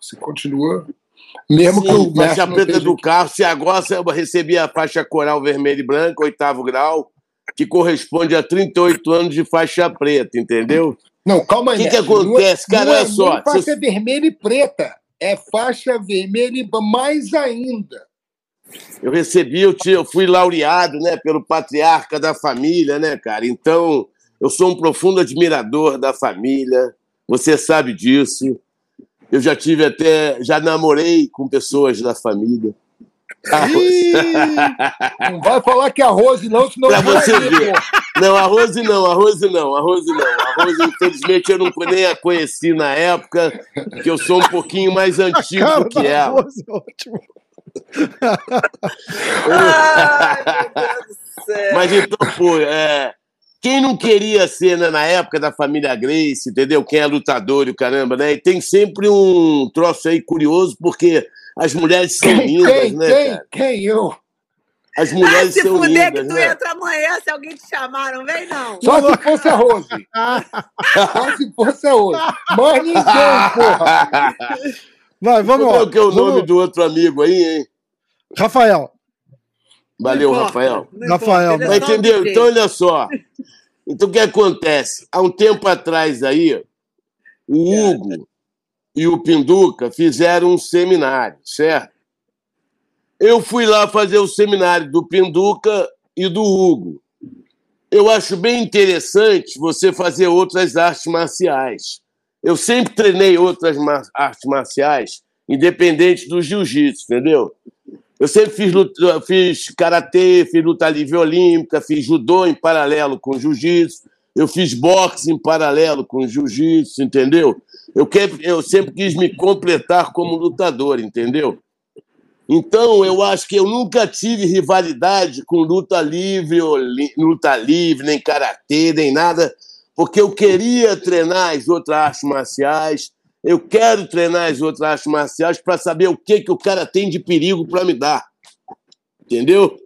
Você continua. Mesmo que Sim, o mestre faixa preta do aqui. carro, se agora eu recebi a faixa coral vermelha e branca, oitavo grau, que corresponde a 38 anos de faixa preta, entendeu? Não, calma aí. Que que mestre. Não é- acontece, cara? Não é Olha só, faixa se- vermelha e preta. É faixa vermelha e mais ainda. Eu recebi, eu, eu fui laureado, né, pelo patriarca da família, né, cara? Então, eu sou um profundo admirador da família. Você sabe disso. Eu já tive até, já namorei com pessoas da família. Ih, <laughs> Não vai falar que é a Rose, não, senão Pra você ver. Não, a Rose não, a Rose não, a Rose não. A Rose, infelizmente, eu não, nem a conheci na época, que eu sou um pouquinho mais antigo cara do que ela. Rose, ótimo. Ai, meu Deus do céu. Mas então, pô, é, quem não queria ser né, na época da família Grace, entendeu? Quem é lutador e o caramba, né? E tem sempre um troço aí curioso, porque as mulheres são Quem, lindas, quem, né, quem, cara? quem? Eu. As Ah, mulheres se são fuder que tu né? entra amanhã, se alguém te chamar, não vem não. Só se fosse a Rose. Só se fosse a Rose. Mas ninguém, porra. Vai, vamos Qual lá. que é o nome Vamos- do outro amigo aí, hein? Rafael. Valeu, importa, Rafael. Rafael, é Mas um entendeu? Então, olha só. Então, o que acontece? Há um tempo atrás aí, o Hugo e o Pinduca fizeram um seminário, certo? Eu fui lá fazer o seminário do Pinduca e do Hugo. Eu acho bem interessante você fazer outras artes marciais. Eu sempre treinei outras artes marciais, independente do jiu-jitsu, entendeu? Eu sempre fiz, fiz karatê, fiz luta livre olímpica, fiz judô em paralelo com jiu-jitsu, eu fiz boxe em paralelo com jiu-jitsu, entendeu? Eu, que- eu sempre quis me completar como lutador, entendeu? Então, eu acho que eu nunca tive rivalidade com luta livre, oli- luta livre, nem karatê, nem nada, porque eu queria treinar as outras artes marciais, eu quero treinar as outras artes marciais para saber o que, que o cara tem de perigo para me dar. Entendeu?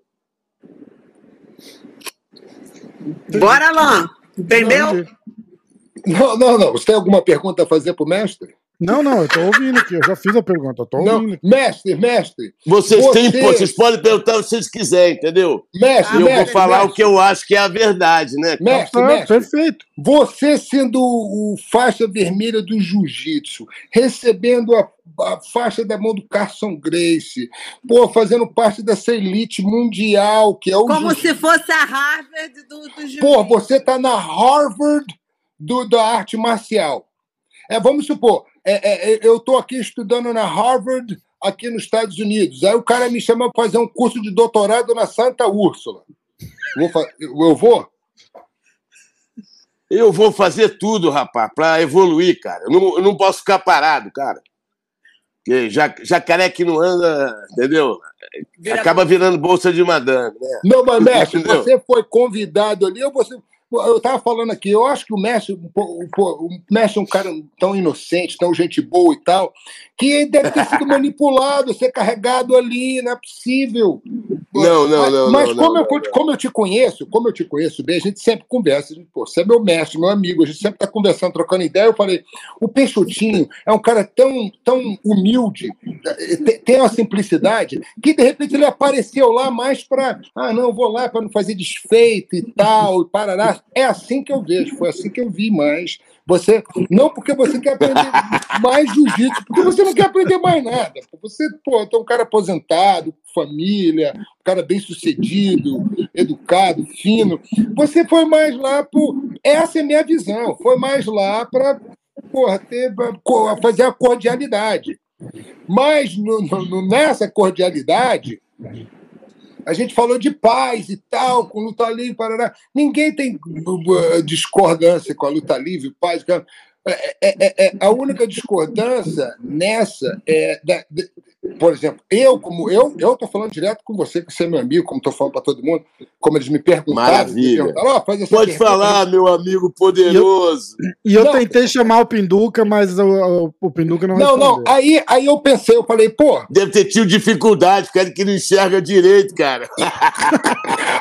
Bora, Alain. Entendeu? Não, não, não. Você tem alguma pergunta a fazer pro mestre? Não, não, eu tô ouvindo aqui. Eu já fiz a pergunta. Eu tô Não. ouvindo. Mestre, mestre. Vocês Você- têm, vocês podem perguntar o que vocês quiserem, entendeu? Mestre, eu vou mestre, falar mestre, o que eu acho que é a verdade, né? Mestre, Tá, mestre. perfeito. Você sendo o faixa vermelha do jiu-jitsu, recebendo a, a faixa da mão do Carson Grace, pô, fazendo parte dessa elite mundial que é o Como jiu-jitsu. se fosse a Harvard do, do jiu Pô, você tá na Harvard do, da arte marcial. É, vamos supor, é, é, eu tô aqui estudando na Harvard, aqui nos Estados Unidos. Aí o cara me chama para fazer um curso de doutorado na Santa Úrsula. Vou eu vou? Eu vou fazer tudo, rapaz, para evoluir, cara. Eu não, eu não posso ficar parado, cara. Que ja, jacaré que não anda, entendeu? Acaba virando bolsa de madame, né? Não, mas, <laughs> mestre, você foi convidado ali, ou você. Eu estava falando aqui, eu acho que o pô, o mestre é um cara tão inocente, tão gente boa e tal, que deve ter sido <laughs> manipulado, ser carregado ali, não é possível. Não, não, mas, não, Mas não, como, não, eu, não. como eu te conheço, como eu te conheço bem, a gente sempre conversa. Gente, pô, você é meu mestre, meu amigo, a gente sempre está conversando, trocando ideia. Eu falei, o Peixotinho é um cara tão, tão humilde, tem- tem uma simplicidade, que de repente ele apareceu lá mais para, ah, não, vou lá para não fazer desfeito e tal, e parará. É assim que eu vejo, foi assim que eu vi mais. Você, não porque você quer aprender mais jiu-jitsu, porque você não quer aprender mais nada. Você, pô, é um cara aposentado, família, um cara bem sucedido, educado, fino. Você foi mais lá por. Essa é minha visão. Foi mais lá para ter, fazer a cordialidade. Mas no- no- nessa cordialidade, a gente falou de paz e tal, com luta livre, parará. Ninguém tem uh, discordância com a luta livre, paz. Cara. É, é- é- é- a única discordância nessa é, da- de- por exemplo, eu como eu eu estou falando direto com você, que você é meu amigo, como estou falando para todo mundo, como eles me perguntaram, Maravilha. me perguntaram, "Ó, faz essa Pode falar, meu amigo poderoso. E eu Não. tentei chamar o Pinduca, mas o, o, o Pinduca não Não, não. respondeu. Aí, aí eu pensei, eu falei, pô, Deve ter tido dificuldade, cara que não enxerga direito, cara. <laughs>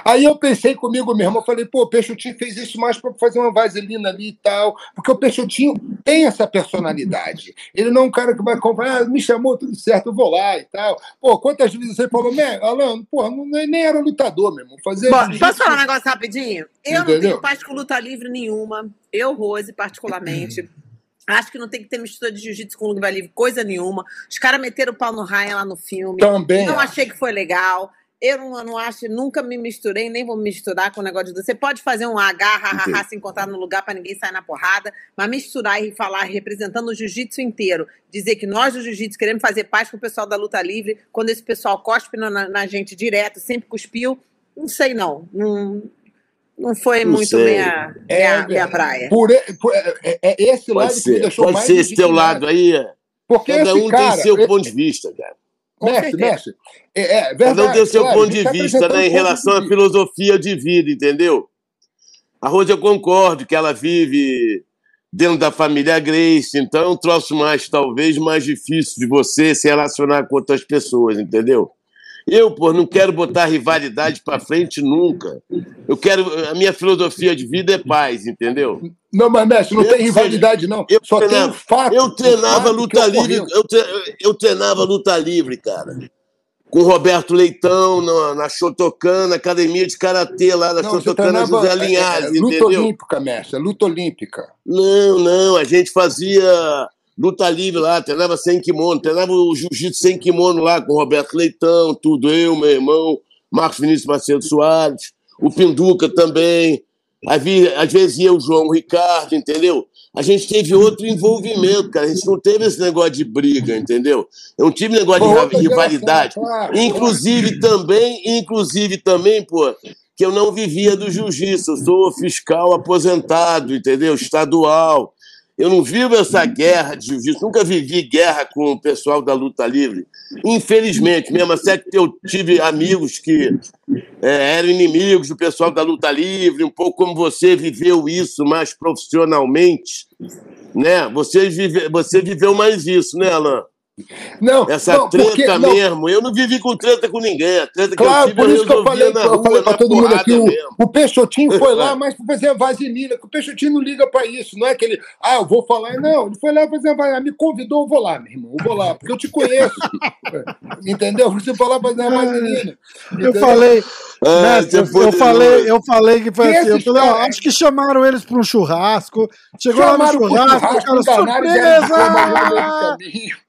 Aí eu pensei comigo mesmo, eu falei, pô, o Peixotinho fez isso mais para fazer uma vaselina ali e tal, porque o Peixotinho tem essa personalidade. Ele não é um cara que vai comprar, ah, me chamou, tudo certo, eu vou lá e tal. Pô, quantas vezes você falou, "Né, Alan, pô, não, nem era lutador mesmo. Fazer Bom, posso falar um negócio rapidinho? Eu não Entendeu? tenho paz com luta livre nenhuma. Eu, Rose, particularmente. <clears throat> Acho que não tem que ter mistura de jiu-jitsu com luta livre, coisa nenhuma. Os caras meteram o pau no Ryan lá no filme. Também. Não achei que foi legal. Eu não, não acho, nunca me misturei, nem vou me misturar com o negócio de. Você pode fazer um agarra, se encontrar no lugar para ninguém sair na porrada, mas misturar e falar representando o jiu-jitsu inteiro, dizer que nós do jiu-jitsu queremos fazer paz com o pessoal da luta livre, quando esse pessoal cospe na, na gente direto, sempre cuspiu, não sei não. Não, não foi Não muito sei. minha, É, minha, é, minha praia. Por, por- é, é- é esse lado Pode que me ser, deixou pode mais ser esse teu lado aí. Porque Cada esse um cara, tem seu esse- ponto de vista, cara. Com mestre, certeza. mestre, é, é verdade. Cada um tem o seu claro, a ponto de tá vista, né, em relação à filosofia de vida, entendeu? A Rosa, eu concordo que ela vive dentro da família Grace, então é um troço mais, talvez, mais difícil de você se relacionar com outras pessoas, entendeu? Eu, pô, não quero botar rivalidade pra frente nunca. Eu quero. A minha filosofia de vida é paz, entendeu? Não, mas, mestre, não Eu tem rivalidade, não. Eu Só tem treinava- o fato. Eu treinava luta livre, eu, tre- eu treinava luta livre, cara. Com o Roberto Leitão, na, na Shotokan, na academia de karatê lá da Shotokan, José é, é, Linhares, luta entendeu? olímpica, mestre, é luta olímpica. Não, não, a gente fazia luta livre lá, treinava sem kimono, treinava o jiu-jitsu sem kimono lá, com o Roberto Leitão, tudo, eu, meu irmão, Marcos Vinícius Macedo Soares, o Pinduca também, às ve- às vezes ia o João Ricardo, entendeu? A gente teve outro envolvimento, cara, a gente não teve esse negócio de briga, entendeu? Eu não tive negócio de rivalidade. claro, Inclusive também, inclusive também, pô, que eu não vivia do jiu-jitsu, eu sou fiscal aposentado, entendeu? Estadual. Eu não vivo essa guerra de jiu-jitsu, nunca vivi guerra com o pessoal da luta livre. Infelizmente, mesmo até que eu tive amigos que é, eram inimigos do pessoal da luta livre, um pouco como você viveu isso mais profissionalmente, né? Você, vive, você viveu mais isso, né, Alain? Não, Essa não, treta porque, não, mesmo. Eu não vivi com treta com ninguém. A treta que Claro, eu tive por eu isso que eu falei, na eu rua, falei na para todo mundo aqui, o, o Peixotinho foi lá, <laughs> mas para fazer a vaselina, que o Peixotinho não liga para isso, não é que ele, ah, eu vou falar, não, ele foi lá fazer a vaselina, me convidou, eu vou lá, meu irmão, eu vou lá, porque eu te conheço, <laughs> entendeu? Você foi lá fazer a vaselina. Eu entendeu? falei, é eu, falei, eu falei que foi assim. Eu falei, ó, acho que chamaram eles para um churrasco. Chegou lá Chamaram no pro churrasco, churrasco, cara, no surpresa!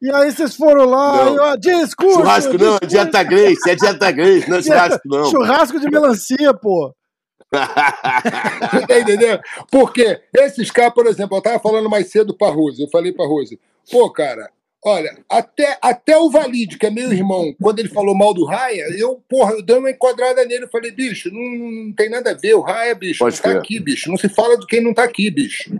E aí vocês foram lá, Não. e ó, discurso! Churrasco não, é discurso. dieta Grace, é dieta Grace, não é churrasco não. Churrasco de melancia, pô. <laughs> Entendendo? Porque esses caras, por exemplo, eu tava falando mais cedo pra Rose, eu falei pra Rose, pô, cara, olha, até, até o Valide, que é meu irmão, quando ele falou mal do Raia, eu, porra, eu dei uma enquadrada nele, eu falei, bicho, não, não tem nada a ver, o Raia, bicho, Pode não tá aqui, bicho, não se fala de quem não tá aqui, bicho.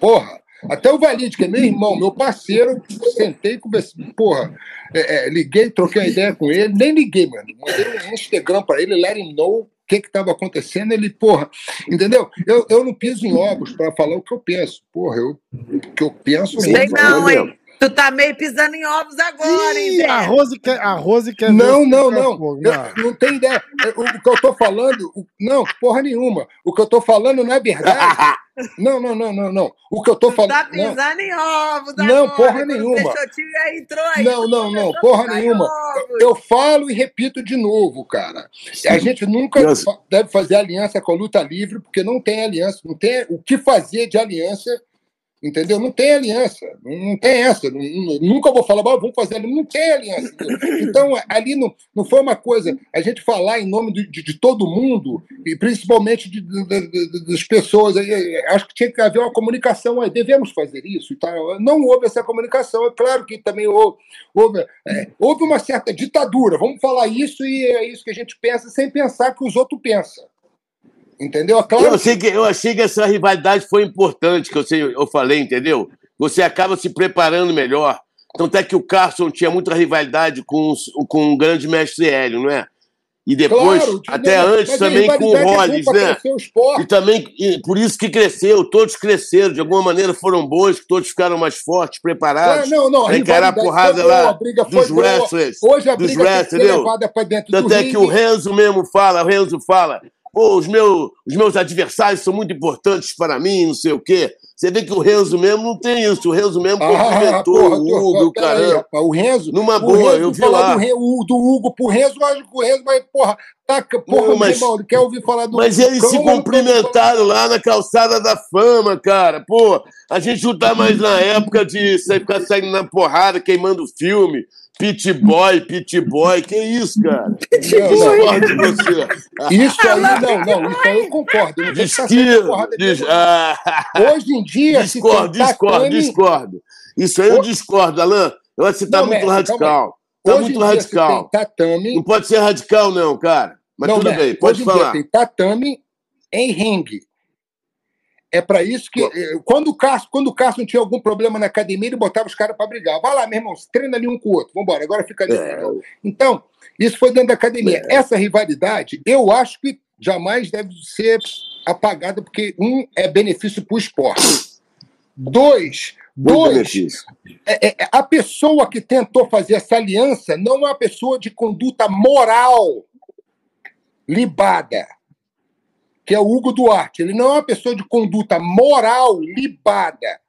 Porra. Até o Valide, que é meu irmão, meu parceiro, sentei, conversei, porra, é, é, liguei, troquei uma ideia com ele, nem liguei, mano. Mandei um Instagram para ele, let him know o que estava acontecendo. Ele, porra, entendeu? Eu, eu não piso em ovos para falar o que eu penso. Porra, eu, o que eu penso. Sei não, hein? Tu tá meio pisando em ovos agora, hein, Ih, a Rose quer, a Rose quer Não, não, não. fogo, Eu, não. não tem ideia. O, o que eu tô falando, o- não, porra nenhuma. O que eu tô falando não é verdade. <laughs> Não, não, não, não, não. O que eu tô Tu tá falando. Não, pisando em ovos Não, agora. porra Quando nenhuma. Já entrou aí. não, não, não, porra nenhuma. ovos. Eu falo e repito de novo, cara. A gente nunca fa- deve fazer aliança com a luta livre, porque não tem aliança, não tem o que fazer de aliança, entendeu? Não tem aliança, não tem essa. Nunca vou falar, "Ah, vamos fazer não tem aliança. Então, ali não, não foi uma coisa, a gente falar em nome de, de- de todo mundo, e principalmente de, das pessoas, aí, eh, acho que tinha que haver uma comunicação aí, devemos fazer isso tal. Não houve essa comunicação, é claro que também houve, houve, é, houve uma certa ditadura, vamos falar isso e é isso que a gente pensa sem pensar que os outros pensam. Entendeu? É claro Eu achei, que, eu achei que essa rivalidade foi importante, que eu, sei, eu falei, entendeu? Você acaba se preparando melhor. Tanto é que o Carson tinha muita rivalidade com, com o grande mestre Hélio, não é? E depois, Claro, até não, antes também com o é Rollins, pra né? E também, e por isso que cresceu, todos cresceram, de alguma maneira foram bons, que todos ficaram mais fortes, preparados. não, não, a encarar a porrada boa, lá a briga foi dos wrestlers. Hoje a dos briga que wrestlers, levada para dentro Tanto do é ringue. que o Renzo mesmo fala, o Renzo fala, pô, os, meus os meus adversários são muito importantes para mim, não sei o quê. Você vê que o Renzo mesmo não tem isso, o Renzo mesmo Ah, cumprimentou o Hugo, aí, caramba. rapaz, o Renzo. Numa boa, Renzo eu vi falar lá. Do, Re- o- do Hugo pro Renzo, eu acho que o Renzo vai, porra, taca, porra, Não, mas- irmão, quer ouvir falar do. Mas eles se cumprimentaram lá na calçada da fama, cara. Pô, a gente não tá mais na época de sair- ficar saindo na porrada, queimando filme. Pit boy, pit boy, que isso, cara? Discordo de você. Isso aí, não, não, isso aí eu concordo. Não na Discordo. Dis... Ah, Hoje em dia, discordo, discordo, tatame- discordo. Isso aí eu discordo, Alan. Eu acho que você tá Não, muito mestre, radical. Tá hoje muito em dia, se radical. tem tatame. Não pode ser radical, não, cara. Mas não, tudo mestre, bem, pode hoje em dia falar. tem tatame em ringue. É para isso que. eh, Quando o Cássio, quando o Cássio tinha algum problema na academia, ele botava os caras para brigar. Vai lá, meu irmão, treina ali um com o outro. Vambora, agora fica ali. É. Então, isso foi dentro da academia. Essa rivalidade, eu acho que jamais deve ser apagada, porque, um, é benefício para o esporte. Dois, Muito dois benefício. é- é- a pessoa que tentou fazer essa aliança não é uma pessoa de conduta moral libada, que é o Hugo Duarte. Ele não é uma pessoa de conduta moral libada.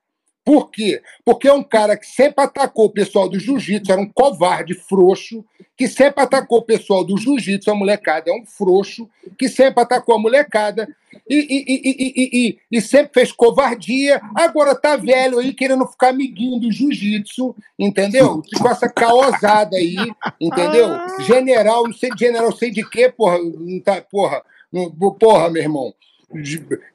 Por quê? Porque é um cara que sempre atacou o pessoal do jiu-jitsu, era um covarde frouxo, que sempre atacou o pessoal do jiu-jitsu, a molecada é um frouxo, que sempre atacou a molecada e, e, e, e, e, sempre fez covardia. Agora tá velho aí querendo ficar amiguinho do jiu-jitsu, entendeu? Com essa caosada aí, entendeu? General, não sei de general, sei de quê, porra, não tá, porra, porra, meu irmão.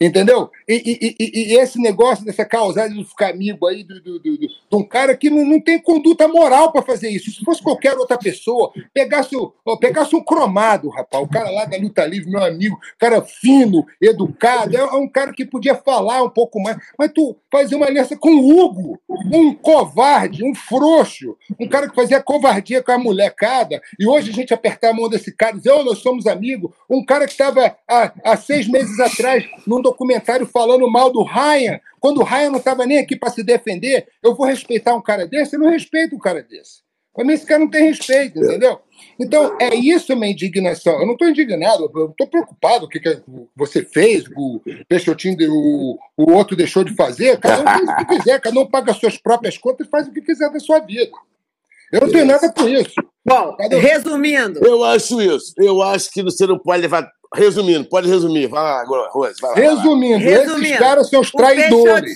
Entendeu? E, e- e- esse negócio dessa causada de ficar amigo aí do, do- do- do- de um cara que não, não tem conduta moral para fazer isso. Se fosse qualquer outra pessoa, pegasse, pegasse um cromado, rapaz, o cara lá da luta livre, meu amigo, cara fino, educado, é, é um cara que podia falar um pouco mais. Mas tu fazer uma aliança com o Hugo, um covarde, um frouxo, um cara que fazia covardia com a molecada, e hoje a gente apertar a mão desse cara e dizer, oh, nós somos amigos, um cara que estava há, há seis meses atrás num documentário falando mal do Ryan, quando o Ryan não estava nem aqui para se defender, eu vou respeitar um cara desse? Eu não respeito um cara desse. Para mim, esse cara não tem respeito, entendeu? Então, é isso a minha indignação. Eu não estou indignado, eu estou preocupado com o que, que você fez, o Peixotinho, o, o outro deixou de fazer. Cada um faz o que quiser, cada um paga as suas próprias contas e faz o que quiser da sua vida. Eu não tenho nada com isso. Bom, resumindo, Eu acho isso. Eu acho que você não pode levar. Resumindo, pode resumir. Vai lá agora, Rose. Vai lá, vai lá. Resumindo, Resumindo, esses caras são os o traidores.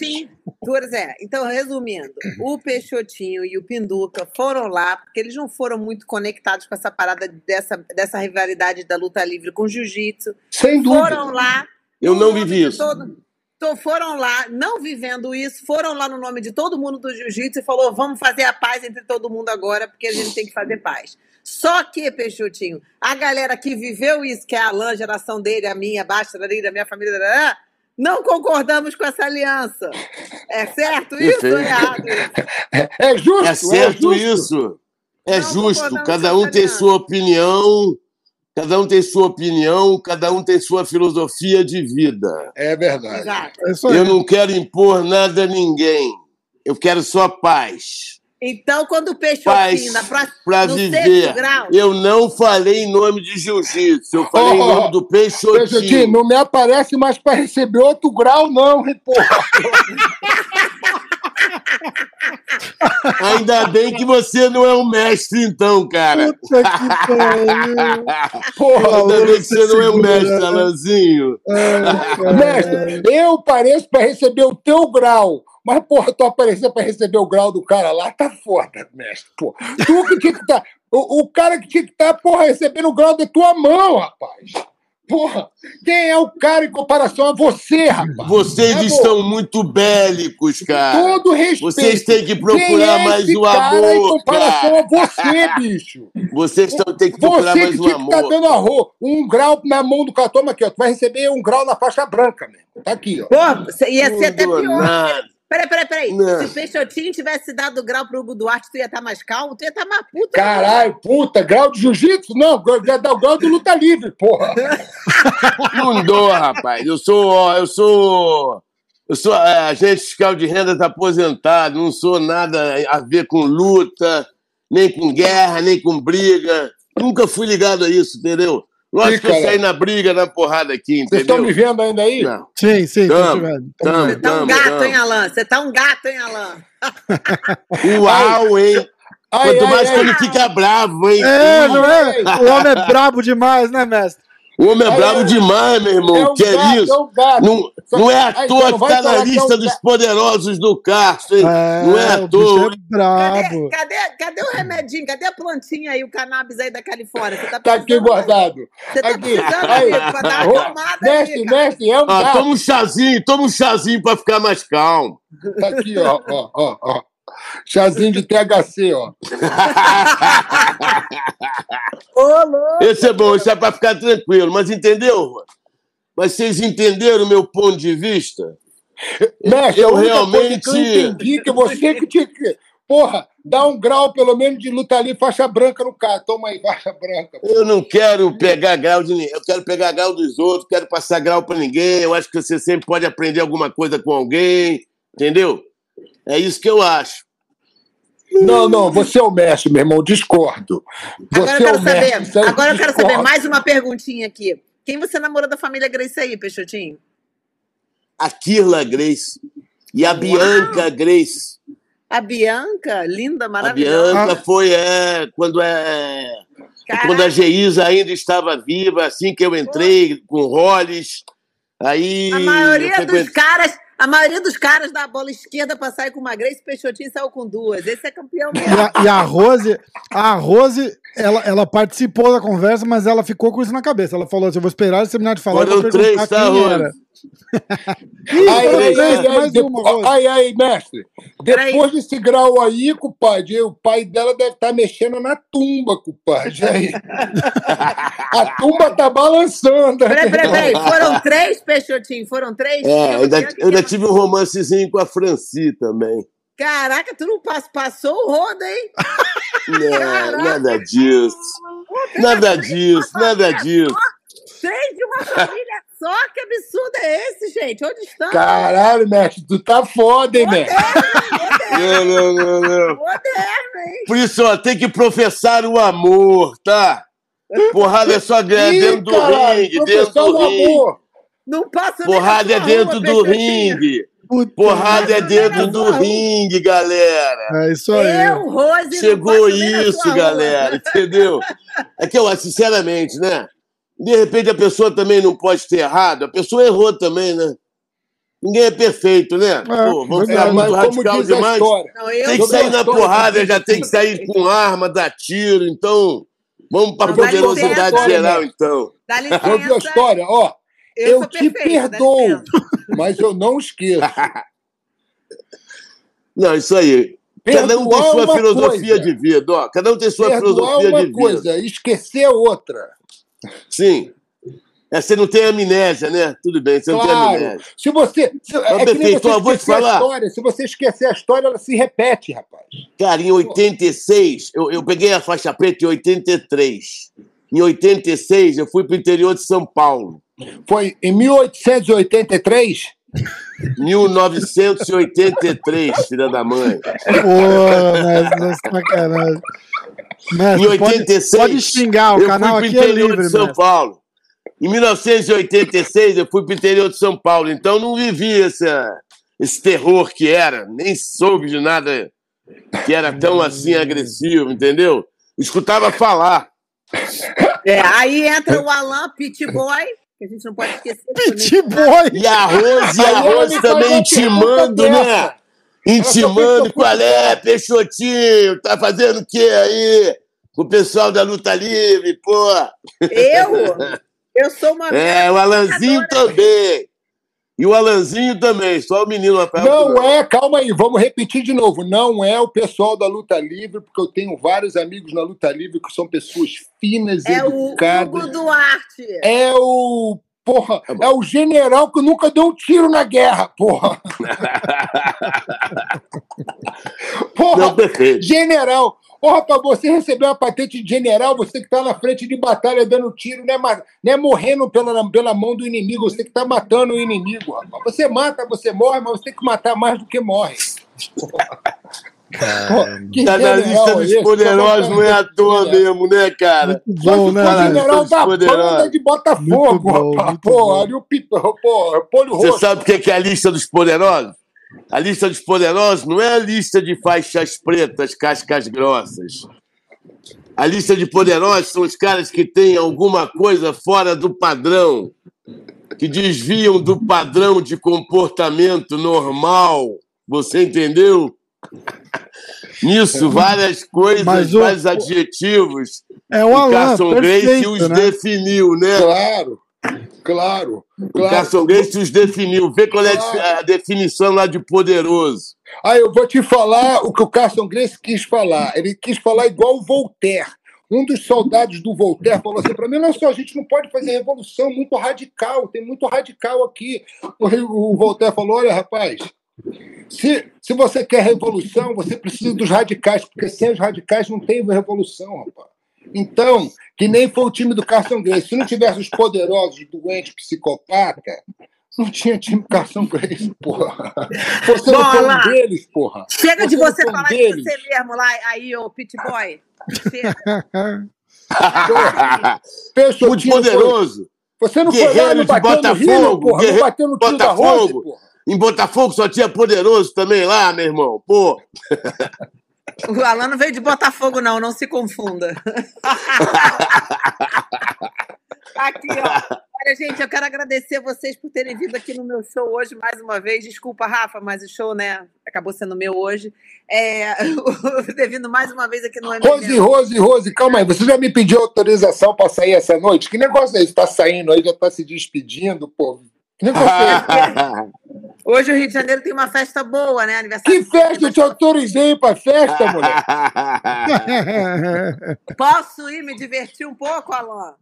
É, então, resumindo, o Peixotinho e o Pinduca foram lá, porque eles não foram muito conectados com essa parada dessa, dessa rivalidade da luta livre com o jiu-jitsu. Sem dúvida. Foram lá. Eu não vivi isso. todo- Então, foram lá, não vivendo isso, foram lá no nome de todo mundo do jiu-jitsu e falou: vamos fazer a paz entre todo mundo agora, porque a gente tem que fazer paz. Só que, Peixotinho, a galera que viveu isso, que é a Alain, a geração dele, a minha, a Basta, a minha família, não concordamos com essa aliança. É certo isso ou errado? É, é justo? É certo justo. isso. É Não, justo. Cada um tem sua opinião, cada um tem sua opinião, cada um tem sua filosofia de vida. É verdade. Exato. É. Eu não quero impor nada a ninguém. Eu quero só paz. Então, quando o Paz Peixotinho, na próxima, viver. grau, Eu não falei em nome de jiu-jitsu, eu falei em Oh, nome do Peixotinho, Peixotinho. não me aparece mais para receber outro grau, não, porra. <laughs> Ainda bem que você não é um mestre, então, cara. Puta que pariu. Porra, Ainda bem que você não é um mestre, né? Alanzinho. Cara. Mestre, eu pareço para receber o teu grau. Mas, porra, tu aparecer para receber o grau do cara lá, tá foda, mestre. Pô. Tu que tinha que estar. o, o cara que tinha que estar, porra, recebendo o grau da tua mão, rapaz. Porra, quem é o cara em comparação a você, rapaz? Vocês É, pô, estão muito bélicos, cara. Todo respeito. Vocês têm que procurar é mais esse o cara em amor, comparação cara. a você, bicho. Vocês tão, têm que procurar Você mais que o tinha que estar amor. dando arroz, um grau na mão do cara. Toma aqui, ó. Tu vai receber um grau na faixa branca, mesmo. Tá aqui, ó. pô, ia ser até Tudo pior. nada. Peraí, peraí, peraí. Não. Se o Peixotinho tivesse dado grau pro Hugo Duarte, tu ia estar mais calmo? Tu ia estar mais puta. Caralho, puta, grau de jiu-jitsu? Não, já dá o grau do luta livre, porra. <laughs> Não dou, rapaz. Eu sou, eu sou. Eu sou é, agente fiscal de renda tá aposentado, não sou nada a ver com luta, nem com guerra, nem com briga. Nunca fui ligado a isso, entendeu? Lógico que eu saí na briga, na porrada aqui, Vocês estão me entendeu? vendo ainda aí? Não. Sim, sim, Tamo, te vendo. tamo. Você tá um Tamo, gato, tamo. hein, Alan? Você tá um gato, hein, Alan? <laughs> Uau, hein? Ai, Quanto ai, mais ai. que ele fica bravo, hein? É, não é? O homem é brabo demais, né, mestre? O homem é Ai, brabo ai. demais, meu irmão. É um que é gato, isso? é um gato. Não, Só não é à ai, toa então que tá na é lista um dos poderosos do Castro, hein? não é à toa. é brabo. Cadê, cadê, cadê o remedinho? Cadê a plantinha aí, o cannabis aí da Califórnia? Você tá Tá aqui guardado. Você tá Aqui. precisando, Aí. amigo, pra dar uma tomada aí, Mestre, cara. mestre, é um Ah, gato. toma um chazinho, toma um chazinho pra ficar mais calmo. Tá aqui, ó, ó, ó, ó. Chazinho de THC, ó. <laughs> Ô, louco. Esse é bom, esse é pra ficar tranquilo. Mas entendeu? Mas vocês entenderam o meu ponto de vista? Mestre, Eu realmente- que eu entendi que você que tinha que. Porra, dá um grau pelo menos de luta ali, faixa branca no cara. Toma aí, faixa branca. Eu não quero pegar grau de ninguém, eu quero pegar grau dos outros, quero passar grau pra ninguém. Eu acho que você sempre pode aprender alguma coisa com alguém, entendeu? É isso que eu acho. Não, não, você é o mestre, meu irmão, discordo. Agora Você eu é quero o mestre. saber. aí, Agora eu quero discordo. saber mais uma perguntinha aqui. Quem você namorou da família Grace aí, Peixotinho? A Kirla Grace e a Uau! Bianca Grace. A Bianca, linda, A maravilhosa. Bianca foi é, quando, é, Caraca, quando a Geisa ainda estava viva, assim que eu entrei com o Rolles. Aí. a maioria dos caras, a maioria dos caras da bola esquerda pra sair com uma Grace, Peixotinho saiu com duas. Esse é campeão E mesmo. a, e a Rose, a Rose, ela, ela participou da conversa, mas ela ficou com isso na cabeça. Ela falou assim: eu vou esperar ele terminar de falar. e Foram perguntar três, tá, Rose? era. Ai, ai, ai, mais uma, ai, ai, mestre. Depois desse grau aí, compadre, o pai dela deve estar mexendo na tumba, compadre. Aí. <laughs> A tumba tá balançando. Peraí, peraí, peraí. Foram três, Peixotinho? Foram três? É, eu ainda, eu ainda tive um romancezinho com a Franci também. Caraca, tu não pass- passou o rodo, hein? Não, nada disso. Nada disso, nada disso. Três de uma família só? Que absurdo é esse, gente? Onde estão? Caralho, mestre, tu tá foda, hein, mestre? Não, não, não, não. Moderno, hein? Por isso, ó, tem que professar o amor, tá? Porrada é só dentro do ringue, dentro professor do ringue. amor. Não passa nem Porrada é dentro do ringue. Puta, Porrada é dentro do ringue, galera. É isso aí. Eu, Rose, não Chegou isso, galera, entendeu? É que eu acho, sinceramente, né? De repente a pessoa também não pode ter errado, a pessoa errou também, né? Ninguém é perfeito, né? Pô, vamos ficar Mas muito radical a demais. Não, eu Tem que sair a na porrada, já tem que sair com arma, dar tiro, então. Vamos para dá poderosidade licença, geral, né? então. Dá ouviu a licença. história? Ó, Eu, eu, te perfeita, perdoo, licença. mas eu não esqueço. <laughs> Não, isso aí. Cada um tem sua uma filosofia coisa. de vida, ó. Cada um tem sua Perdoar filosofia uma de vida. coisa, esquecer outra. Sim. É, você não tem amnésia, né? Tudo bem, você não tem Claro. amnésia. Se você. Se, é que nem perfeito, você vou te esquecer a falar. história. Se você esquecer a história, ela se repete, rapaz. Cara, em 86, eu, eu peguei a faixa preta em 83. Em 86, eu fui pro interior de São Paulo. Foi em 1883? 1983, filha da mãe. Pô, mas não sacanagem. Mestre, Em 86, Pode, pode xingar, o eu canal fui aqui pro é interior livre, de São mestre. Paulo. Em 1986, eu fui pro interior de São Paulo, então não vivi essa, esse terror que era, nem soube de nada que era tão assim agressivo, entendeu? Escutava falar. É, aí entra o Alan Pitboy, que a gente não pode esquecer. <laughs> Pit boy! E a Rose, e a Rose também uma intimando, pergunta né? Intimando, qual é, Peixotinho? Tá fazendo o quê aí? Com o pessoal da luta livre, pô. Eu? <laughs> Eu sou uma É, o Alanzinho também. E o Alanzinho também, só o menino Rafael. Não é, calma aí, vamos repetir de novo. Não é o pessoal da luta livre, porque eu tenho vários amigos na luta livre que são pessoas finas, É o educadas. Hugo Duarte. É o. Porra, Tá é o general que nunca deu um tiro na guerra, porra. <laughs> porra, Não, perfeito. general. Porra, pra você receber uma patente de general, você que estar na frente de batalha dando tiro, não é, ma- não é morrendo pela, pela mão do inimigo, você que estar matando o inimigo, rapaz. Você mata, você morre, mas você tem que matar mais do que morre. <laughs> Tá na lista dos esse? poderosos, não é à toa mesmo, né, cara? Muito bom, né? mestre? general da banda de Botafogo, rapaz. Pô, ali o Polho Você sabe o que é que é a lista dos poderosos? A lista dos poderosos não é a lista de faixas pretas, cascas grossas. A lista de poderosos são os caras que têm alguma coisa fora do padrão, que desviam do padrão de comportamento normal. Você entendeu? Nisso, várias coisas, Mas o- vários adjetivos. É o O Alan, Carson Grace perfeito, os né? definiu, né? Claro, claro, O claro. Carson Grace os definiu. Vê qual é a definição lá de poderoso. Aí eu vou te falar o que o Carson Grace quis falar. Ele quis falar igual o Voltaire. Um dos soldados do Voltaire falou assim para mim: não só, a gente não pode fazer revolução muito radical, tem muito radical aqui. O o Voltaire falou: olha, rapaz, se, se você quer revolução, você precisa dos radicais, porque sem os radicais não tem revolução, rapaz. Então, que nem foi o time do Carson Grace. Se não tivesse os poderosos, doentes, psicopata, não tinha time Carson Grace, porra. Você não Bom, foi um deles, porra. Chega de Você não você foi um falar de deles. você mesmo lá, aí, ô Pitboy. Chega. Peixotinho, Muito poderoso. Você não foi lá Guerreiro no de Botafogo, Rio, porra. Não guerreiro bateu no de tio da Rose, Botafogo. porra. Em Botafogo só tinha poderoso também lá, meu irmão. Pô, O Alan não veio de Botafogo, não, não se confunda. <laughs> Aqui, ó. Olha, gente, eu quero agradecer vocês por terem vindo aqui no meu show hoje mais uma vez. Desculpa, Rafa, mas o show, né, acabou sendo meu hoje. É, <laughs> ter vindo mais uma vez aqui no Rose, MDM. Rose, Rose, calma aí. Você já me pediu autorização para sair essa noite? Que negócio é esse? Tá saindo aí, já tá se despedindo, pô. <laughs> Hoje o Rio de Janeiro tem uma festa boa, né? Aniversário. Que festa? Eu te autorizei pra festa, mulher. <laughs> Posso ir me divertir um pouco, Alan?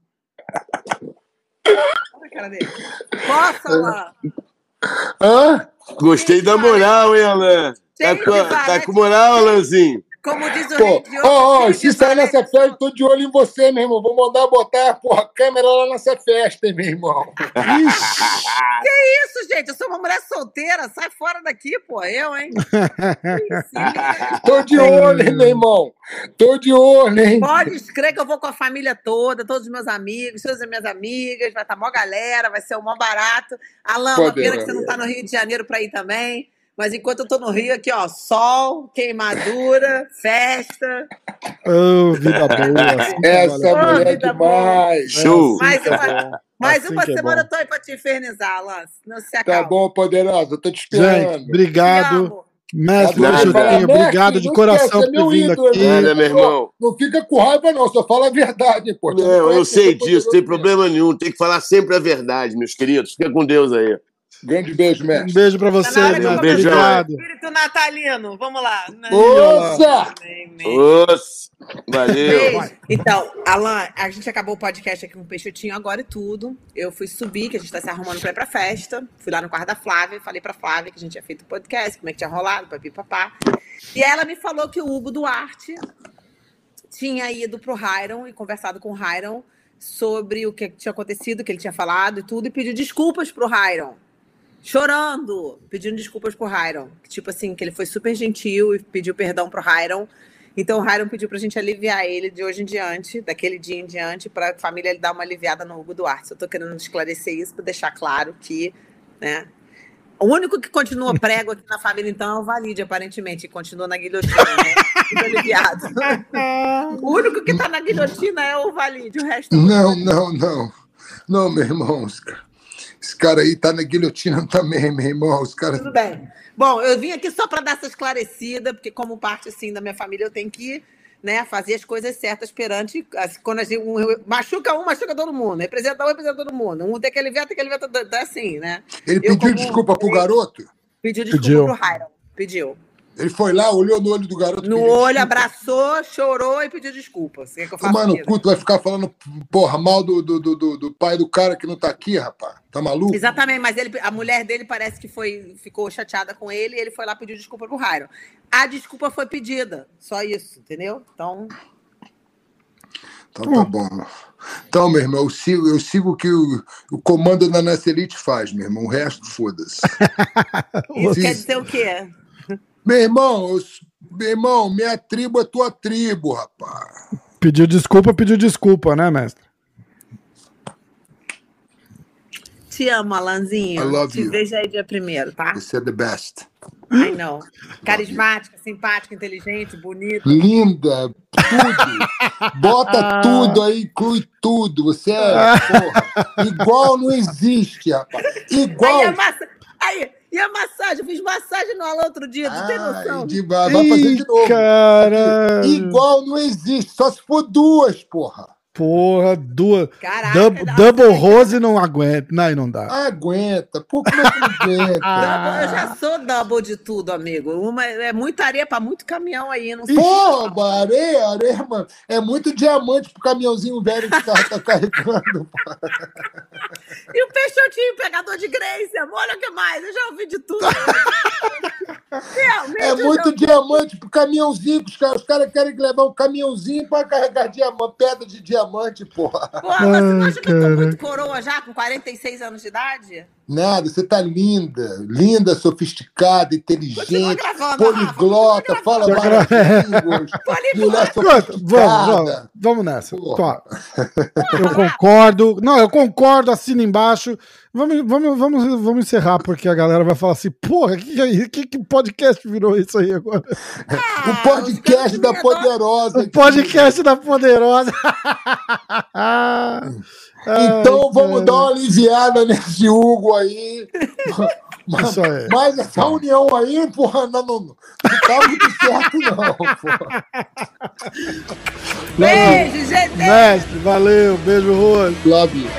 Olha a cara dele. Posso, Alan? Hã? Gostei da moral, hein, Alan? Tá tá com moral, Alanzinho? Como diz o Pô, ó, ó, se sair nessa festa, tô de olho em você, meu irmão. Vou mandar botar, porra, câmera lá nessa festa, hein, meu irmão. Isso, gente, eu sou uma mulher solteira, sai fora daqui, pô, eu, hein? Tô de olho, hein, meu irmão. Tô de olho, hein. Pode crer que eu vou com a família toda, todos os meus amigos, todas as minhas amigas, vai estar mó galera, vai ser o mó barato. Alan, uma pena que você não tá no Rio de Janeiro pra ir também. Mas enquanto eu tô no Rio, aqui, ó, sol, queimadura, festa. Ô, vida boa. assim Essa pena. mulher é vida boa. demais. Show. Mais é uma, mais Assim uma é semana bom. eu tô aí pra te infernizar, Alan. Não se Tá acalma. bom, poderosa, eu tô te Gente, esperando. Te obrigado. Mestre Nada. Peixotinho, obrigado de coração esquece, é por ter meu vindo ídolo, aqui. né? Nada, meu irmão. Não fica com raiva, não, só fala a verdade, pô. Não, eu sei disso, não tem problema nenhum. Tem que falar sempre a verdade, meus queridos. Fica com Deus aí. Grande beijo, Um mestre. beijo pra você, Tá na hora que eu mestre. Beijão. começar o Obrigado. Espírito natalino. Vamos lá. Amém. Oxe, valeu. Beijo. Então, Alan, a gente acabou o podcast aqui com o Peixotinho agora e tudo. Eu fui subir, que a gente tá se arrumando pra ir pra festa. Fui lá no quarto da Flávia, falei pra Flávia que a gente tinha feito o podcast, como é que tinha rolado, papi papá. E ela me falou que o Hugo Duarte tinha ido pro Hiron e conversado com o Hiron sobre o que tinha acontecido, o que ele tinha falado e tudo, e pediu desculpas pro Hiron. Chorando, pedindo desculpas pro Hiron. Tipo assim, que ele foi super gentil e pediu perdão pro Hiron. Então o Hiron pediu pra gente aliviar ele de hoje em diante, daquele dia em diante, pra família ele dar uma aliviada no Hugo Duarte. Eu tô querendo esclarecer isso pra deixar claro que, né? O único que continua <laughs> prego aqui na família, então, é o Valide, aparentemente, e continua na guilhotina, né? Aliviado. O único que tá na guilhotina é o Valide, o resto Não, não, não. Não, meu irmão. Esse cara, esse cara aí tá na guilhotina <laughs> também, meu irmão. Os caras. Tudo bem. Bom, eu vim aqui só para dar essa esclarecida, porque como parte assim da minha família, eu tenho que né, fazer as coisas certas perante assim, quando a gente um, machuca um, machuca todo mundo, representa um, representa todo mundo. Um tem que aliviar, tem que aliviar, tá, tá assim, né? Ele Eu, pediu como- desculpa pro garoto? Pediu desculpa Pediu. pro Hiram. Pediu. Ele foi lá, olhou no olho do garoto. No olho, desculpa. abraçou, chorou e pediu desculpas. O que, é que eu faço? Tomar no aqui? cu, tu vai ficar falando, porra, mal do, do, do, do- do pai do cara que não tá aqui, rapaz. Tá maluco? Exatamente, mas ele, a mulher dele parece que foi, ficou chateada com ele e ele foi lá pedir desculpa pro Hiram. A desculpa foi pedida, só isso, entendeu? Então, Então tá bom. Então, meu irmão, eu sigo, eu sigo o que o, o comando da Nascelite faz, meu irmão. O resto, foda-se. <laughs> isso quer dizer o quê? Meu irmão, eu, meu irmão, minha tribo é tua tribo, rapaz. Pediu desculpa, pediu desculpa, né, mestre? Te amo, Alanzinho. I love Te you. vejo aí dia primeiro, tá? Você é the best. I know. Carismática, simpática, inteligente, bonita. Linda, tudo. Bota tudo aí, inclui tudo. Você é, porra, igual não existe, rapaz. Igual. Aí, a massa... aí, e a massagem? Eu fiz massagem no Alan outro dia, tu tem noção? Ai, de- vai fazer de novo. Caralho. Igual não existe, só se for duas, porra. Porra, duas. Caraca, double Rose não aguenta. Não, aí não dá. Aguenta. Pô, como é que não <laughs> aguenta? Double, eu já sou double de tudo, amigo. Uma, é muita areia pra muito caminhão aí, não sei. Pô, areia, areia, mano. É muito diamante pro caminhãozinho velho que o carro tá carregando. E o Peixotinho, pegador de Grace, amor, olha o que mais, eu já ouvi de tudo. Realmente, É muito já- diamante pro caminhãozinho. que Os caras, os caras querem levar um caminhãozinho pra carregar diamante, pedra de diamante, porra. Pô, Alan, você não acha que eu tô muito coroa já, com 46 anos de idade? Nada, você tá linda. Linda, sofisticada, inteligente, gravando, poliglota, Rafa, fala várias gra- línguas. <laughs> Poliglota. Mulher Pronto, vamos, vamos, sofisticada. vamos nessa. <laughs> Eu concordo. Não, eu concordo, assina embaixo. Vamos, vamos, vamos, vamos encerrar, porque a galera vai falar assim: porra, que, que, é que, que podcast virou isso aí agora? Ah, O podcast da. Poderosa. O podcast da Poderosa. Então Ai, vamos cara. dar uma aliviada nesse Hugo aí. <laughs> Mas, Isso aí. mas essa união aí, porra, não, não, não tá muito certo, não, porra. Beijo, gente. Mestre, valeu, beijo, Rose. Love you.